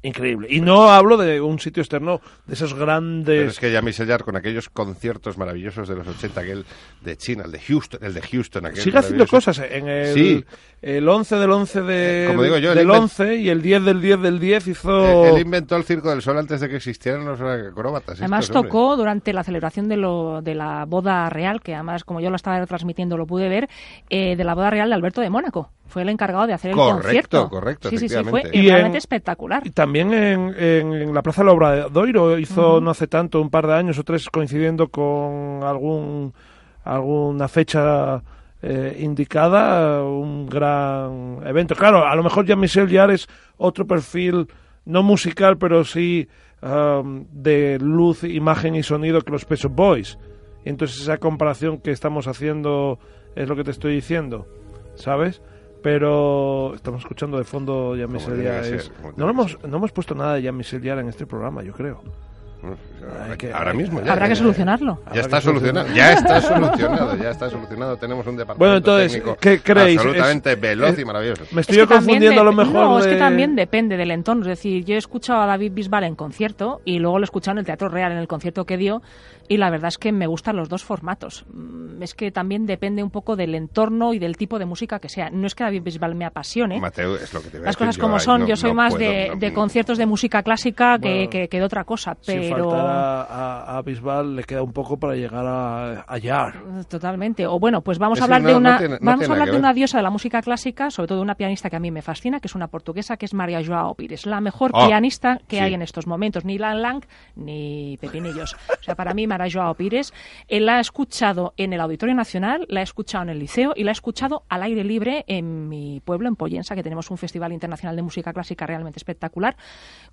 increíble. Y no hablo de un sitio externo, de esos grandes... Pero es que ya me sellar con aquellos conciertos maravillosos de los 80, aquel de China, el de Houston, el de Houston aquel Sigue haciendo cosas en el, sí. el 11 del 11 de, Como digo yo, del 11 y el 10 del 10 del 10 hizo... Él, inventó el Circo del Sol antes de que existieran los acróbatas. Además tocó durante la celebración de, lo, de la boda real, que además como yo lo estaba transmitiendo lo pude ver, eh, de la boda real de Alberto de Mónaco fue el encargado de hacer el concierto. Correcto, sí, sí, sí, fue realmente espectacular. Y también en, en, la Plaza de la Obradoiro hizo no hace tanto, un par de años o tres, coincidiendo con algún alguna fecha eh, indicada, un gran evento. Claro, a lo mejor ya Michel Jarre es otro perfil, no musical, pero sí um, de luz, imagen y sonido que los Peso Boys. Y entonces esa comparación que estamos haciendo es lo que te estoy diciendo, ¿sabes? Pero estamos escuchando de fondo ya Es... No, hemos, no hemos puesto nada de Jean en este programa, yo creo. ahora mismo habrá que solucionarlo. Ya está solucionado ya está solucionado ya está solucionado. Tenemos un departamento bueno entonces qué creéis absolutamente veloz y maravilloso. me estoy confundiendo a lo mejor no es que también depende del entorno. Es decir yo he escuchado a David Bisbal en concierto y luego lo he escuchado en el Teatro Real en el concierto que dio y la verdad es que me gustan los dos formatos. Mm, es que también depende un poco del entorno y del tipo de música que sea. No es que David Bisbal me apasione. Mateo, es lo que te Las cosas como son. yo soy más de, conciertos de música clásica que, que, de otra cosa. Pero... Si a, a, Bisbal le queda un poco para llegar a, a Totalmente. O bueno, pues vamos a hablar de una vamos a hablar de una diosa de la música clásica, sobre todo de una pianista que a mí me fascina, que es una portuguesa, que es María Joao Pires, la mejor ah, pianista que hay en estos momentos. Ni Lang Lang ni Pepinillos. O sea, para mí Joao Pires, él la ha escuchado en el Auditorio Nacional, la ha escuchado en el Liceo y la ha escuchado al aire libre en mi pueblo, en Pollensa, que tenemos un festival internacional de música clásica realmente espectacular,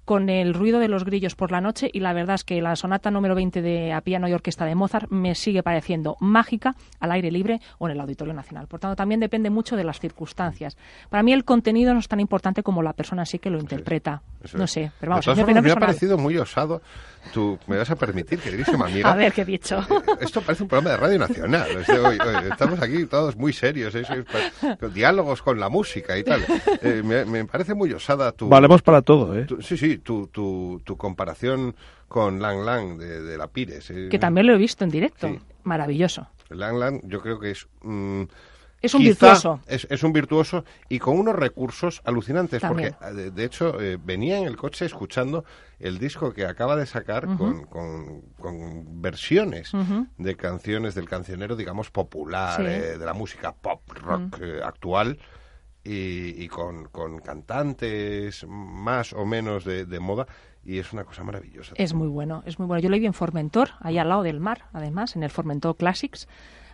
con el ruido de los grillos por la noche y la verdad es que la sonata número 20 de a piano y orquesta de Mozart me sigue pareciendo mágica al aire libre o en el Auditorio Nacional. Por tanto, también depende mucho de las circunstancias. Para mí el contenido no es tan importante como la persona sí que lo interpreta. no sé, pero vamos, me ha parecido muy osado tú me vas a permitir, queridísima amiga. A ver, ¿qué he dicho? Eh, esto parece un programa de Radio Nacional. estamos aquí todos muy serios, ¿eh? diálogos con la música y tal. Eh, me, parece muy osada tu... Valemos para todo, ¿eh? sí, sí, tu, tu, tu, comparación con Lang Lang de, la Pires. Que también lo he visto en directo. Maravilloso. Lang Lang yo creo que es... Mm, Es un virtuoso. Es, un virtuoso y con unos recursos alucinantes, porque de, hecho eh, venía en el coche escuchando el disco que acaba de sacar con, versiones de canciones del cancionero, digamos, popular, eh, de la música pop, rock eh, actual. Y, con, cantantes más o menos de, de moda y es una cosa maravillosa. Es muy bueno, es muy bueno. Yo lo vi en Formentor, ahí al lado del mar, además, en el Formentor Classics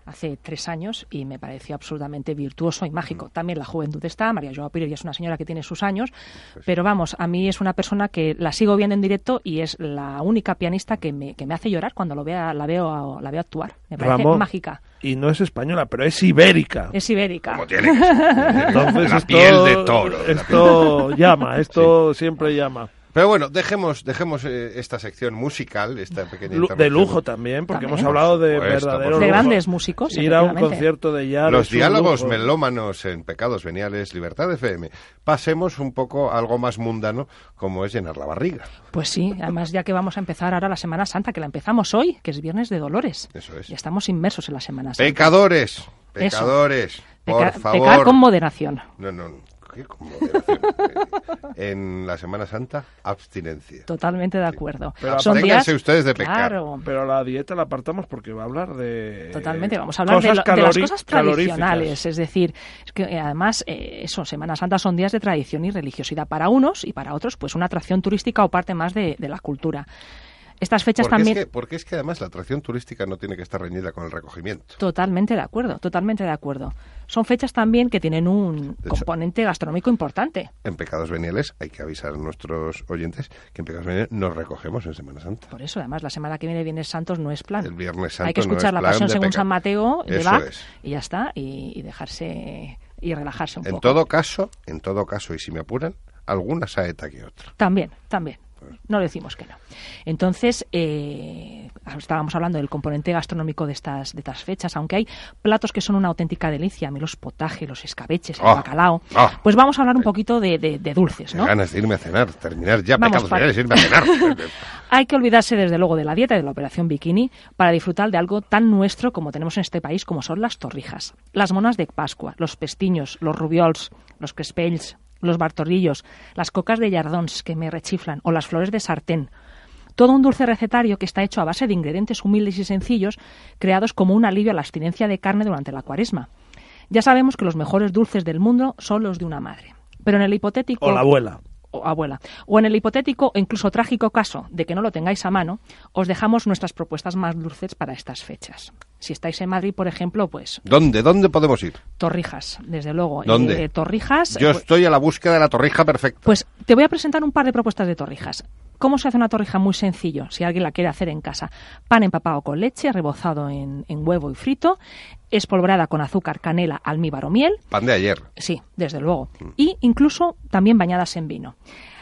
hace tres años y me pareció absolutamente virtuoso y mágico. También la juventud está, María Joao Pires ya es una señora que tiene sus años, pues pero vamos, a mí es una persona que la sigo viendo en directo y es la única pianista que me, que me hace llorar cuando lo vea, la veo la veo actuar. Me parece mágica. Y no es española, pero es ibérica. Es ibérica. Como tiene Entonces, la piel de toro. Esto llama, esto siempre llama. Pero bueno, dejemos, dejemos eh, esta sección musical, esta pequeña De lujo también, porque hemos hablado de verdaderos... De grandes músicos, Ir a un concierto de jazz... Los diálogos melómanos en Pecados Veniales, Libertad FM. Pasemos un poco a algo más mundano, como es llenar la barriga. Pues sí, además ya que vamos a empezar ahora la Semana Santa, que la empezamos hoy, que es Viernes de Dolores. Eso es. Ya estamos inmersos en la Semana Santa. Pecadores, pecadores, por favor. Pecar con moderación. No, no, en la Semana Santa, abstinencia. Totalmente de acuerdo. Pero Son días... ustedes de pecar. Claro. Pero la dieta la apartamos porque va a hablar de... Totalmente, vamos a hablar de, las cosas tradicionales. Es decir, es que eh, además, eh, eso, Semana Santa son días de tradición y religiosidad para unos y para otros, pues una atracción turística o parte más de la cultura. Estas fechas también. porque es que además la atracción turística no tiene que estar reñida con el recogimiento. Totalmente de acuerdo, totalmente de acuerdo. Son fechas también que tienen un componente gastronómico importante. En Pecados Veniales hay que avisar a nuestros oyentes que en Pecados Veniales nos recogemos en Semana Santa. Por eso, además, la semana que viene Viernes Santos no es plan. El Viernes Santo Hay que escuchar la pasión según San Mateo de Bach y ya está, y, dejarse y relajarse un en poco. todo caso, en todo caso, y si me apuran, alguna saeta que otra. También, también. No decimos que no. Entonces, eh, estábamos hablando del componente gastronómico de estas, de estas fechas, aunque hay platos que son una auténtica delicia, a mí los potajes, los escabeches, el ah, bacalao. Ah. pues vamos a hablar un poquito de, dulces, ¿no? ganas de irme a cenar, terminar ya pecados irme a cenar. hay que olvidarse, desde luego, de la dieta y de la operación bikini para disfrutar de algo tan nuestro como tenemos en este país, como son las torrijas, las monas de Pascua, los pestiños, los rubiols, los crespells, los bartorrillos, las cocas de yardons que me rechiflan o las flores de sartén. Todo un dulce recetario que está hecho a base de ingredientes humildes y sencillos, creados como un alivio a la abstinencia de carne durante la cuaresma. Ya sabemos que los mejores dulces del mundo son los de una madre. Pero en el hipotético. O la abuela o abuela. O en el hipotético e incluso trágico caso de que no lo tengáis a mano, os dejamos nuestras propuestas más dulces para estas fechas. Si estáis en Madrid, por ejemplo, pues... ¿Dónde? ¿Dónde podemos ir? Torrijas, desde luego. ¿Dónde? Eh, torrijas... Yo pues estoy a la búsqueda de la torrija perfecta. Pues te voy a presentar un par de propuestas de torrijas. ¿Cómo se hace una torrija? Muy sencillo, si alguien la quiere hacer en casa. Pan empapado con leche, rebozado en, huevo y frito, espolvoreada con azúcar, canela, almíbar o miel. Pan de ayer. Sí, desde luego. Mm. Y incluso también bañadas en vino.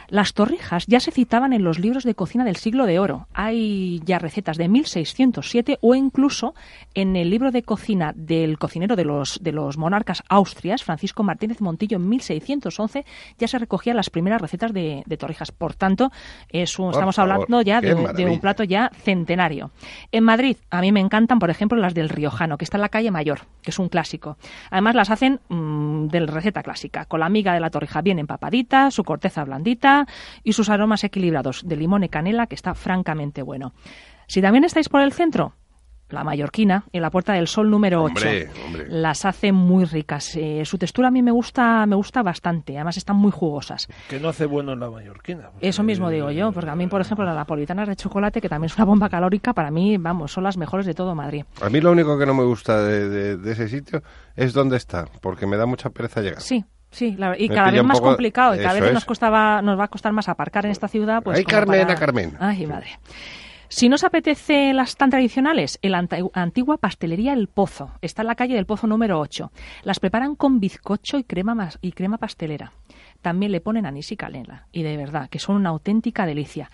Las torrijas ya se citaban en los libros de cocina del siglo de oro. Hay ya recetas de 1607 o incluso en el libro de cocina del cocinero de los, de los monarcas austrias, Francisco Martínez Montillo, en 1611 ya se recogían las primeras recetas de, torrijas. Por tanto, estamos hablando ya de, un plato ya centenario. En Madrid, a mí me encantan, por ejemplo, las del Riojano, que está en la calle Mayor, que es un clásico. Además, las hacen mm, de receta clásica, con la miga de la torrija bien empapadita, su corteza blandita, y sus aromas equilibrados de limón y canela, que está francamente bueno. Si también estáis por el centro, la mallorquina y la Puerta del Sol número 8. Las hace muy ricas. Eh, su textura a mí me gusta, me gusta bastante. Además están muy jugosas. ¿Qué no hace bueno en la mallorquina? Eso mismo digo yo, porque a mí, por ejemplo, las napolitanas de chocolate, que también es una bomba calórica, para mí, vamos, son las mejores de todo Madrid. A mí lo único que no me gusta de, de ese sitio es dónde está, porque me da mucha pereza llegar. Sí, Sí, y cada vez más complicado, y cada vez nos, costaba, nos va a costar más aparcar en esta ciudad. Pues, Ay, Carmen, Carmen. Ay, madre. Si no os apetece las tan tradicionales, la antigua pastelería El Pozo. Está en la calle del Pozo número 8. Las preparan con bizcocho y crema, y crema pastelera. También le ponen anís y canela. Y de verdad, que son una auténtica delicia.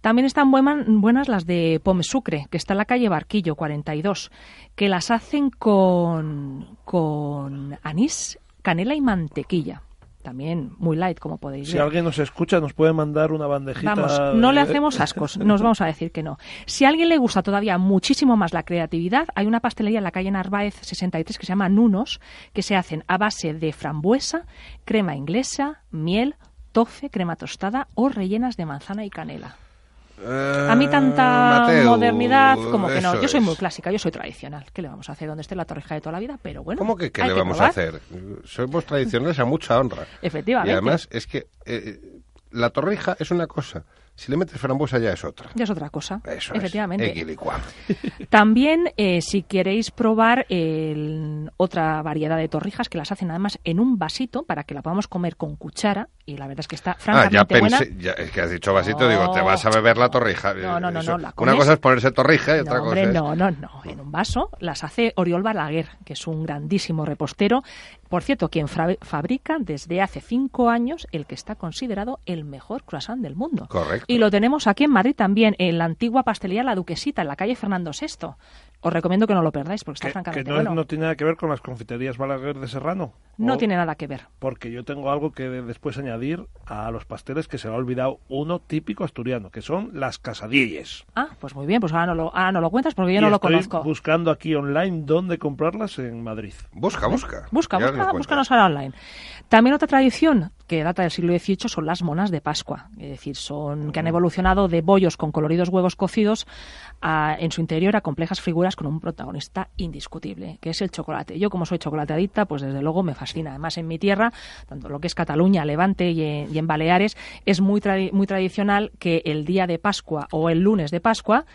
También están buenas las de Pome Sucre, que está en la calle Barquillo 42, que las hacen con, con anís canela y mantequilla. también muy light, como podéis ver. Si alguien nos escucha, nos puede mandar una bandejita. Vamos, no le hacemos ascos, nos vamos a decir que no. Si a alguien le gusta todavía muchísimo más la creatividad, hay una pastelería en la calle Narváez 63 que se llama Nunos, que se hacen a base de frambuesa, crema inglesa, miel, tofe, crema tostada o rellenas de manzana y canela. A mí tanta Eh, modernidad como que no. Yo soy muy clásica, yo soy tradicional. ¿Qué le vamos a hacer donde esté la torrija de toda la vida? Pero bueno. ¿Cómo que qué le vamos a hacer? Somos tradicionales a mucha honra. Efectivamente. Y además es que eh, la torrija es una cosa si le metes frambuesa ya es otra. Ya es otra cosa. Eso Efectivamente. Es. También, eh, si queréis probar el, otra variedad de torrijas que las hacen además en un vasito para que la podamos comer con cuchara y la verdad es que está francamente ah, ya pensé, buena. Ya, es que has dicho vasito, digo, te vas a beber la torrija. No, no, no, no la Una cosa es ponerse torrija y no, otra hombre, cosa es... No, no, no, en un vaso las hace Oriol Balaguer, que es un grandísimo repostero. Por cierto, quien fabrica desde hace cinco años el que está considerado el mejor croissant del mundo. Correcto. Y lo tenemos aquí en Madrid también, en la antigua pastelería La Duquesita, en la calle Fernando VI. Os recomiendo que no lo perdáis porque está que, francamente que no, bueno. no tiene nada que ver con las confiterías Balaguer de Serrano. No tiene nada que ver. Porque yo tengo algo que después añadir a los pasteles que se me ha olvidado uno típico asturiano, que son las casadillas. Ah, pues muy bien, pues ahora no lo, ahora no lo cuentas porque yo no lo estoy conozco. buscando aquí online dónde comprarlas en Madrid. Busca, busca. Busca, busca, búscanos ahora online. También otra tradición que data del siglo XVIII son las monas de Pascua, es decir, son que han evolucionado de bollos con coloridos huevos cocidos a, en su interior a complejas figuras con un protagonista indiscutible, que es el chocolate. Yo como soy chocolateadicta, pues desde luego me fascina. Además en mi tierra, tanto lo que es Cataluña, Levante y en, y en Baleares, es muy, muy tradicional que el día de Pascua o el lunes de Pascua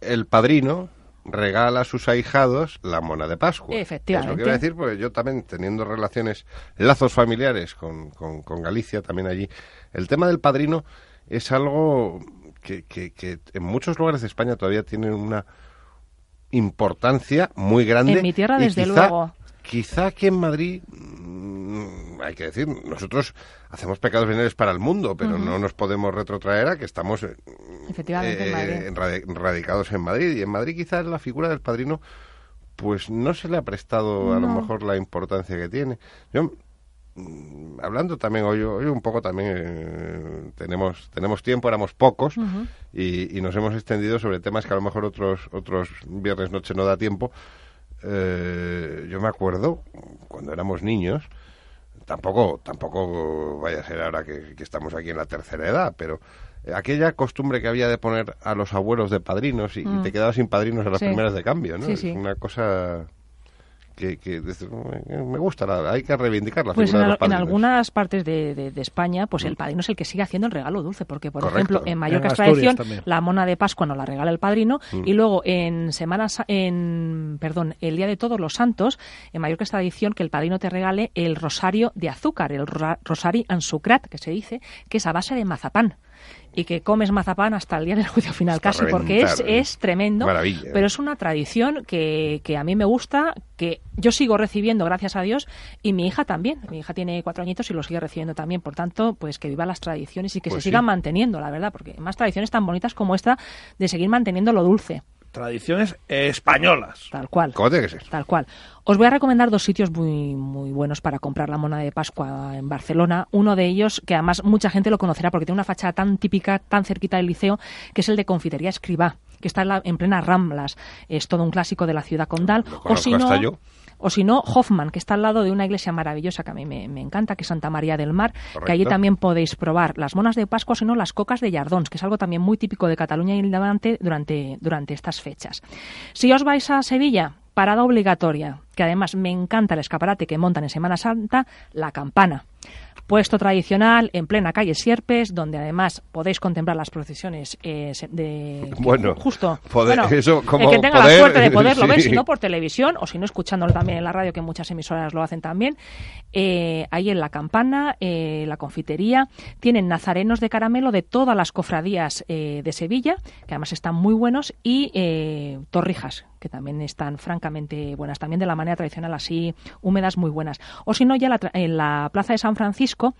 el padrino regala a sus ahijados la mona de Pascua. Efectivamente. Eso quiero decir, pues yo también teniendo relaciones, lazos familiares con, con, con Galicia, también allí, el tema del padrino es algo que, que, que, en muchos lugares de España todavía tiene una importancia muy grande. En mi tierra, desde quizá, luego. Quizá aquí en Madrid, mmm, hay que decir, nosotros hacemos pecados veniales para el mundo, pero uh -huh. no nos podemos retrotraer a que estamos Efectivamente, eh, en Madrid. radicados en Madrid. Y en Madrid quizás la figura del padrino pues no se le ha prestado no. a lo mejor la importancia que tiene. Yo hablando también hoy, hoy un poco también eh, tenemos tenemos tiempo éramos pocos uh -huh. y, y, nos hemos extendido sobre temas que a lo mejor otros otros viernes noche no da tiempo eh, yo me acuerdo cuando éramos niños tampoco tampoco vaya a ser ahora que, que estamos aquí en la tercera edad pero aquella costumbre que había de poner a los abuelos de padrinos y, mm. y te quedabas sin padrinos a las sí. primeras de cambio no sí, es sí. una cosa que, que, me gusta, la, hay que reivindicar la pues figura en, de los en, algunas partes de, de, de, España, pues el padrino es el que sigue haciendo el regalo dulce, porque por Correcto. ejemplo en Mallorca es tradición también. la mona de Pascua no la regala el padrino Mm. y luego en semanas, en perdón, el día de Todos los Santos, en Mallorca es tradición que el padrino te regale el rosario de azúcar, el ro rosari ansucrat, que se dice, que es a base de mazapán y que comes mazapán hasta el día del juicio final Hasta casi, porque es, reventar, ¿eh? es tremendo. Maravilla. Pero es una tradición que, que a mí me gusta, que yo sigo recibiendo, gracias a Dios, y mi hija también. Mi hija tiene cuatro añitos y lo sigue recibiendo también. Por tanto, pues que vivan las tradiciones y que Pues se sigan manteniendo, la verdad, porque más tradiciones tan bonitas como esta de seguir manteniendo lo dulce. Tradiciones españolas. Tal cual. ¿Cómo tiene que ser? Tal cual. Os voy a recomendar dos sitios muy, muy buenos para comprar la mona de Pascua en Barcelona. Uno de ellos, que además mucha gente lo conocerá porque tiene una fachada tan típica, tan cerquita del liceo, que es el de Confitería Escribá, que está en, la, en plenas Ramblas. Es todo un clásico de la ciudad condal. Lo o si no, hasta yo. O si no, Hoffman, que está al lado de una iglesia maravillosa que a mí me, me encanta, que es Santa María del Mar, que allí también podéis probar las monas de Pascua, o si no, las cocas de Yardons, que es algo también muy típico de Cataluña y el Levante durante, durante estas fechas. Si os vais a Sevilla, parada obligatoria, que además me encanta el escaparate que montan en Semana Santa, la campana. Puesto tradicional en plena calle Sierpes, donde además podéis contemplar las procesiones eh, de Bueno, justo. poder- Bueno, eso como el que tenga poder, la suerte de poderlo ver, si no por televisión o si no escuchándolo también en la radio, que muchas emisoras lo hacen también. Eh, ahí en la campana, eh, la confitería, tienen nazarenos de caramelo de todas las cofradías de Sevilla, que además están muy buenos, y torrijas, que también están francamente buenas, también de la manera tradicional, así húmedas, muy buenas. O si no, ya la tra- en la plaza de San Francisco,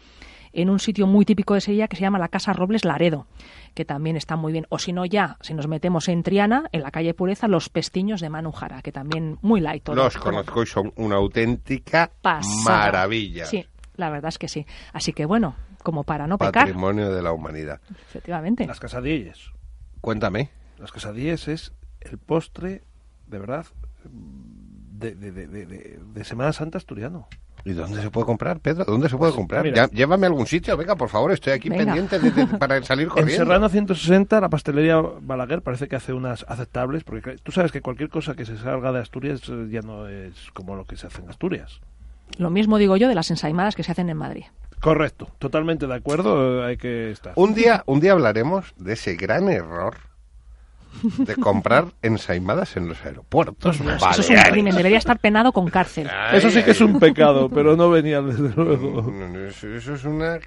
en un sitio muy típico de Sevilla que se llama la Casa Robles Laredo, que también está muy bien. O si no, ya, si nos metemos en Triana, en la calle Pureza, los pestiños de Manu Jara, que también muy light. todo. Los conozco y son una auténtica pasada. maravilla. Sí, La verdad es que sí. Así que bueno, como para no pecar. Patrimonio de la humanidad. Efectivamente. Las casadillas. Cuéntame. Las casadillas es el postre, de verdad, de, de, de, de Semana Santa asturiano. ¿Y dónde se puede comprar, Pedro? ¿Dónde se puede comprar? llévame a algún sitio, venga, por favor, estoy aquí pendiente para salir corriendo. En Serrano 160, la pastelería Balaguer parece que hace unas aceptables, porque tú sabes que cualquier cosa que se salga de Asturias eh, ya no es como lo que se hace en Asturias. Lo mismo digo yo de las ensaimadas que se hacen en Madrid. Correcto, totalmente de acuerdo, hay que estar. Un día, un día hablaremos de ese gran error de comprar ensaimadas en los aeropuertos. eso es un crimen, debería estar penado con cárcel. eso sí que es un pecado, pero no venía desde luego. eso, es una...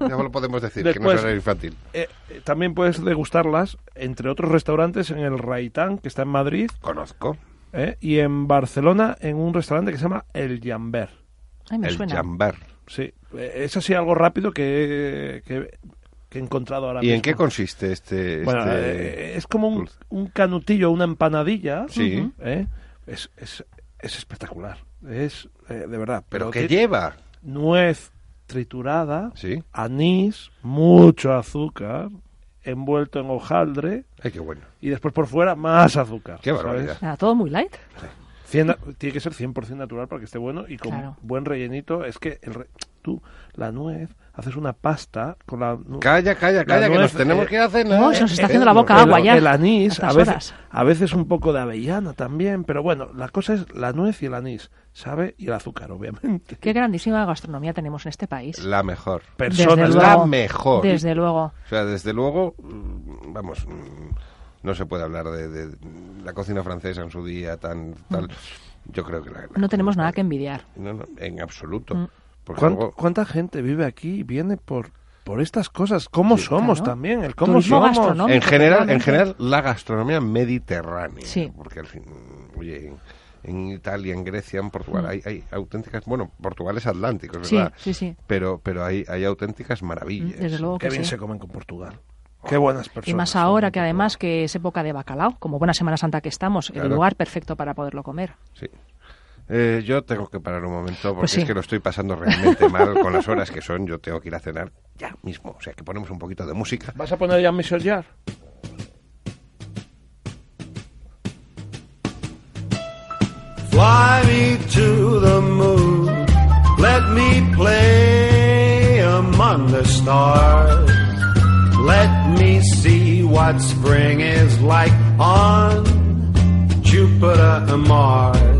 Ya lo podemos decir, que no es infantil. Eh, eh, también puedes degustarlas, entre otros restaurantes, en el Raitán, que está en Madrid. Conozco. Eh, y en Barcelona, en un restaurante que se llama El Jamber. el Jamber. Sí, es así algo rápido que, que que he encontrado ahora ¿Y en qué consiste este...? Bueno, este eh, es como un, canutillo, una empanadilla. Sí. ¿eh? es, es, es, espectacular. Es, eh, de verdad. ¿Pero, qué lleva? Nuez triturada, ¿Sí? anís, mucho azúcar, envuelto en hojaldre. Ay, qué bueno. Y después por fuera más azúcar. Qué barbaridad. Ah, todo muy light. tiene que ser 100% natural para que esté bueno y con buen rellenito. Es que el tú, la nuez, haces una pasta con la... Calla, calla, calla, que nos tenemos que hacer... No, se nos está haciendo la boca agua ya. El anís, a veces, a veces un poco de avellana también, pero bueno, la cosa es la nuez y el anís, ¿sabe? Y el azúcar, obviamente. Qué grandísima gastronomía tenemos en este país. La mejor. Personas, la mejor. Desde luego. O sea, desde luego, mm, vamos, mm, no se puede hablar de, la cocina francesa en su día tan tal. Yo creo que no tenemos nada que envidiar. No, no, en absoluto. Mm. ¿Cuánta gente vive aquí y viene por, por estas cosas? ¿Cómo somos también? El cómo somos. En general, en general, la gastronomía mediterránea. Sí. Porque al fin, oye, en, Italia, en Grecia, en Portugal, mm. hay, hay, auténticas, bueno, Portugal es Atlántico, ¿verdad? Sí, sí, sí. Pero, pero hay, hay auténticas maravillas. Desde luego Qué bien se comen con Portugal. Qué buenas personas. Y más ahora que además que es época de bacalao, como buena Semana Santa que estamos, el lugar perfecto para poderlo comer. Sí. Eh, yo tengo que parar un momento porque pues es que lo estoy pasando realmente mal con las horas que son. Yo tengo que ir a cenar ya mismo. O sea, que ponemos un poquito de música. ¿Vas a poner ya Michel Jar? Fly me to the moon, let me play among the stars. Let me see what spring is like on Jupiter and Mars.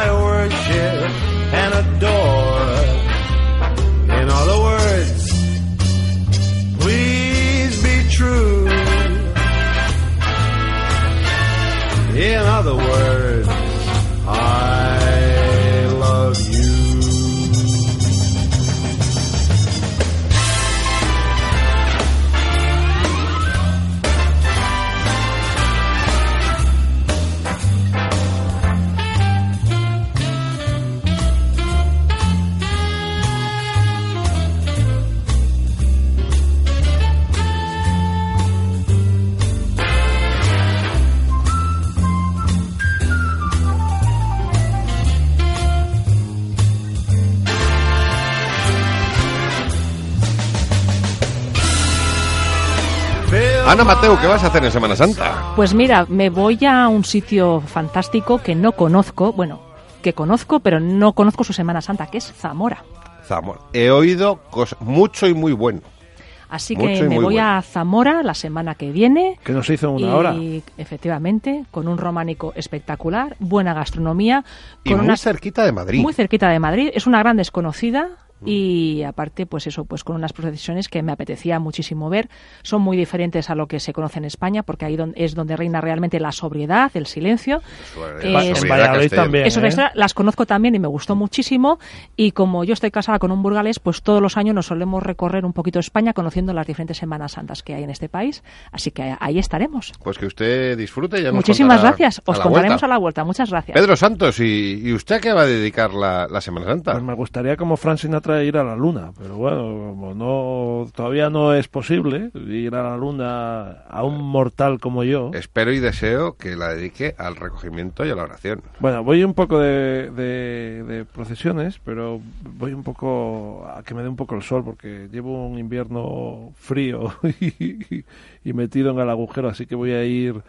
Ana Mateo, ¿qué vas a hacer en Semana Santa? Pues mira, me voy a un sitio fantástico que no conozco, bueno, que conozco, pero no conozco su Semana Santa, que es Zamora. Zamora. He oído mucho y muy bueno. Así que me voy a Zamora la semana que viene. Que nos hizo una hora. Efectivamente, con un románico espectacular, buena gastronomía. y muy cerquita de Madrid. Muy cerquita de Madrid. Es una gran desconocida y aparte, pues eso, pues con unas procesiones que me apetecía muchísimo ver. Son muy diferentes a lo que se conoce en España, porque ahí es donde reina realmente la sobriedad, el silencio. Eh, también. Eso ¿eh? las conozco también y me gustó muchísimo. Y como yo estoy casada con un burgalés, pues todos los años nos solemos recorrer un poquito España conociendo las diferentes Semanas Santas que hay en este país. Así que ahí estaremos. Pues que usted disfrute. Ya Muchísimas gracias. Os contaremos a la vuelta. Muchas gracias. Pedro Santos, ¿y, usted a qué va a dedicar la, Semana Santa? Pues me gustaría como Fran Sinatra ir a la Luna, pero bueno, como no, todavía no es posible ir a la Luna a un mortal como yo. Espero y deseo que la dedique al recogimiento y a la oración. Bueno, voy un poco de, de procesiones, pero voy un poco a que me dé un poco el sol, porque llevo un invierno frío y, metido en el agujero, así que voy a ir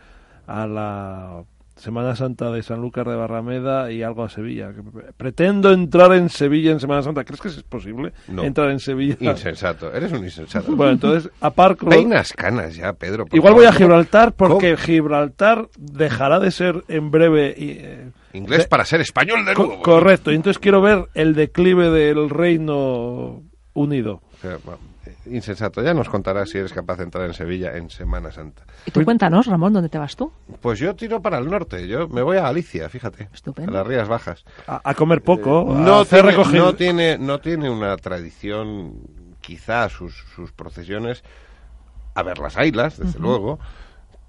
a la Semana Santa de Sanlúcar de Barrameda y algo a Sevilla. Pretendo entrar en Sevilla en Semana Santa. ¿Crees que es posible entrar en Sevilla? Insensato, eres un insensato. Bueno, entonces, aparco... Peinas canas ya, Pedro. Igual voy a Gibraltar porque Gibraltar dejará de ser en breve... Eh, Inglés para ser español de nuevo. correcto, y entonces quiero ver el declive del Reino Unido insensato. Ya nos contarás si eres capaz de entrar en Sevilla en Semana Santa. Y tú cuéntanos, Ramón, ¿dónde te vas tú? Pues yo tiro para el norte. Yo me voy a Galicia, fíjate. Estupendo. A las Rías Bajas. A, comer poco. Eh, no, tiene, no, tiene, no tiene una tradición, quizá sus, sus procesiones, a ver las islas, desde luego.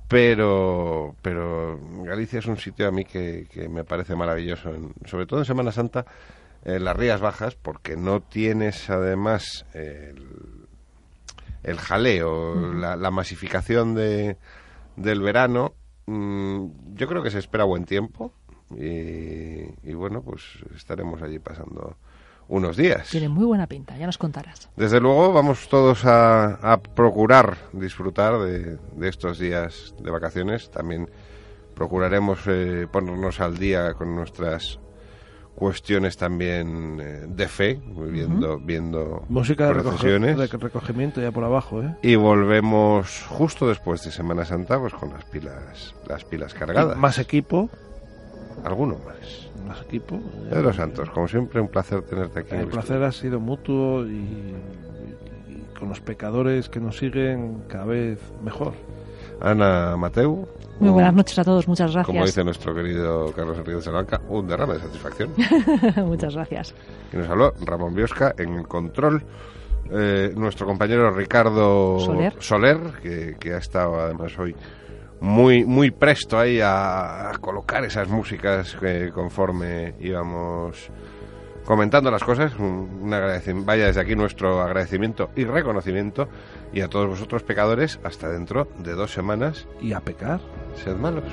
Pero, pero Galicia es un sitio a mí que, que me parece maravilloso, sobre todo en Semana Santa, en las Rías Bajas, porque no tienes además el, el jaleo, la, masificación de, del verano, mm, yo creo que se espera buen tiempo y, bueno, pues estaremos allí pasando unos días. Tiene muy buena pinta, ya nos contarás. Desde luego vamos todos a, procurar disfrutar de, estos días de vacaciones. También procuraremos eh, ponernos al día con nuestras cuestiones también eh, de fe, viendo, viendo música de, recogimiento ya por abajo, ¿eh? Y volvemos justo después de Semana Santa, pues con las pilas, las pilas cargadas. Más equipo. Alguno más. Más equipo. Pedro Santos, como siempre, un placer tenerte aquí. El placer ha sido mutuo y con los pecadores que nos siguen cada vez mejor. Ana Mateu, muy buenas noches a todos, muchas gracias. Como dice nuestro querido Carlos Enrique de Salamanca, un derrame de satisfacción. muchas gracias. Y nos habló Ramón Biosca en el control. Eh, nuestro compañero Ricardo Soler, que, ha estado además hoy muy muy presto ahí a, colocar esas músicas que conforme íbamos comentando las cosas. Un, vaya desde aquí nuestro agradecimiento y reconocimiento. Y a todos vosotros pecadores, hasta dentro de dos semanas. Y a pecar. Sed malos.